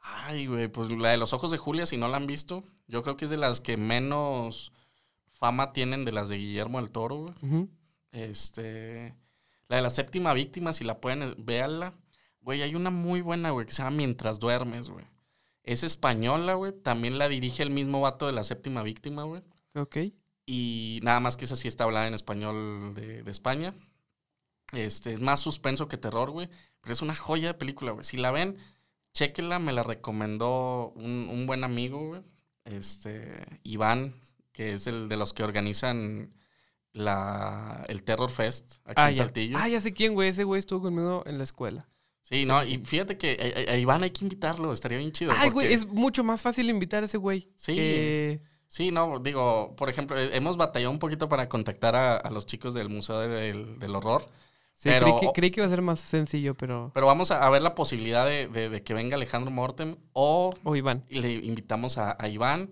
Ay, güey, pues la de los ojos de Julia, si no la han visto, yo creo que es de las que menos fama tienen de las de Guillermo del Toro, güey. Este. La de la séptima víctima, si la pueden, véanla. Güey, hay una muy buena, güey, que se llama Mientras duermes, güey. Es española, güey. También la dirige el mismo vato de la séptima víctima, güey. Ok. Y nada más que esa sí está hablada en español de, de España. Este, es más suspenso que terror, güey. Pero es una joya de película, güey. Si la ven, chéquenla. Me la recomendó un, un buen amigo, güey. Este, Iván, que es el de los que organizan la, el Terror Fest aquí Ah en ya. Saltillo. ah, ya sé quién, güey. Ese güey estuvo conmigo en la escuela. Sí, no, y fíjate que a, Iván hay que invitarlo, estaría bien chido. Ay, güey, porque- es mucho más fácil invitar a ese güey. Sí. que- Sí, no, digo, por ejemplo, eh, hemos batallado un poquito para contactar a, a los chicos del Museo del, del Horror. Sí, Pero- creí, que, creí que iba a ser más sencillo, pero... Pero vamos a, a ver la posibilidad de, de- de que venga Alejandro Mortem o O Iván. le invitamos a, a Iván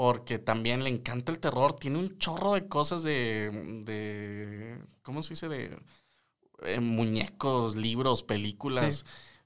porque también le encanta el terror. Tiene un chorro de cosas de, de ¿cómo se dice? De eh, muñecos, libros, películas.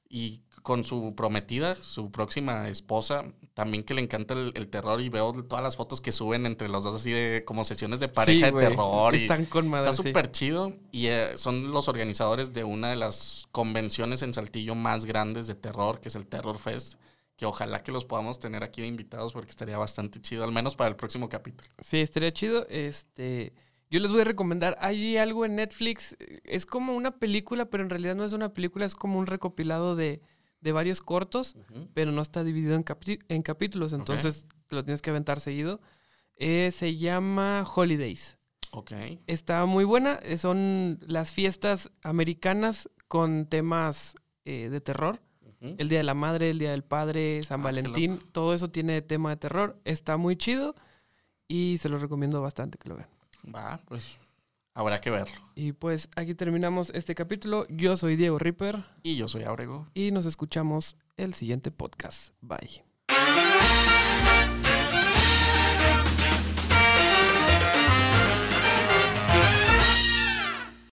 Y con su prometida, su próxima esposa, también que le encanta el, el terror y veo todas las fotos que suben entre los dos así de como sesiones de pareja Sí, de terror. y, Están con madre, Está sí. súper chido y eh, son los organizadores de una de las convenciones en Saltillo más grandes de terror, que es el Terror Fest, que ojalá que los podamos tener aquí de invitados porque estaría bastante chido, al menos para el próximo capítulo. Sí, estaría chido. Este, yo les voy a recomendar, hay algo en Netflix, es como una película, pero en realidad no es una película, es como un recopilado de, de varios cortos, pero no está dividido en, capítulos, entonces te lo tienes que aventar seguido. Eh, se llama Holidays. Ok. Está muy buena, eh, son las fiestas americanas con temas eh, de terror. El Día de la Madre, el Día del Padre, San Ah, Valentín, todo eso tiene tema de terror. Está muy chido y se lo recomiendo bastante que lo vean. Va, pues habrá que verlo. Y pues aquí terminamos este capítulo. Yo soy Diego Ripper Y yo soy Abrego. y nos escuchamos el siguiente podcast. Bye.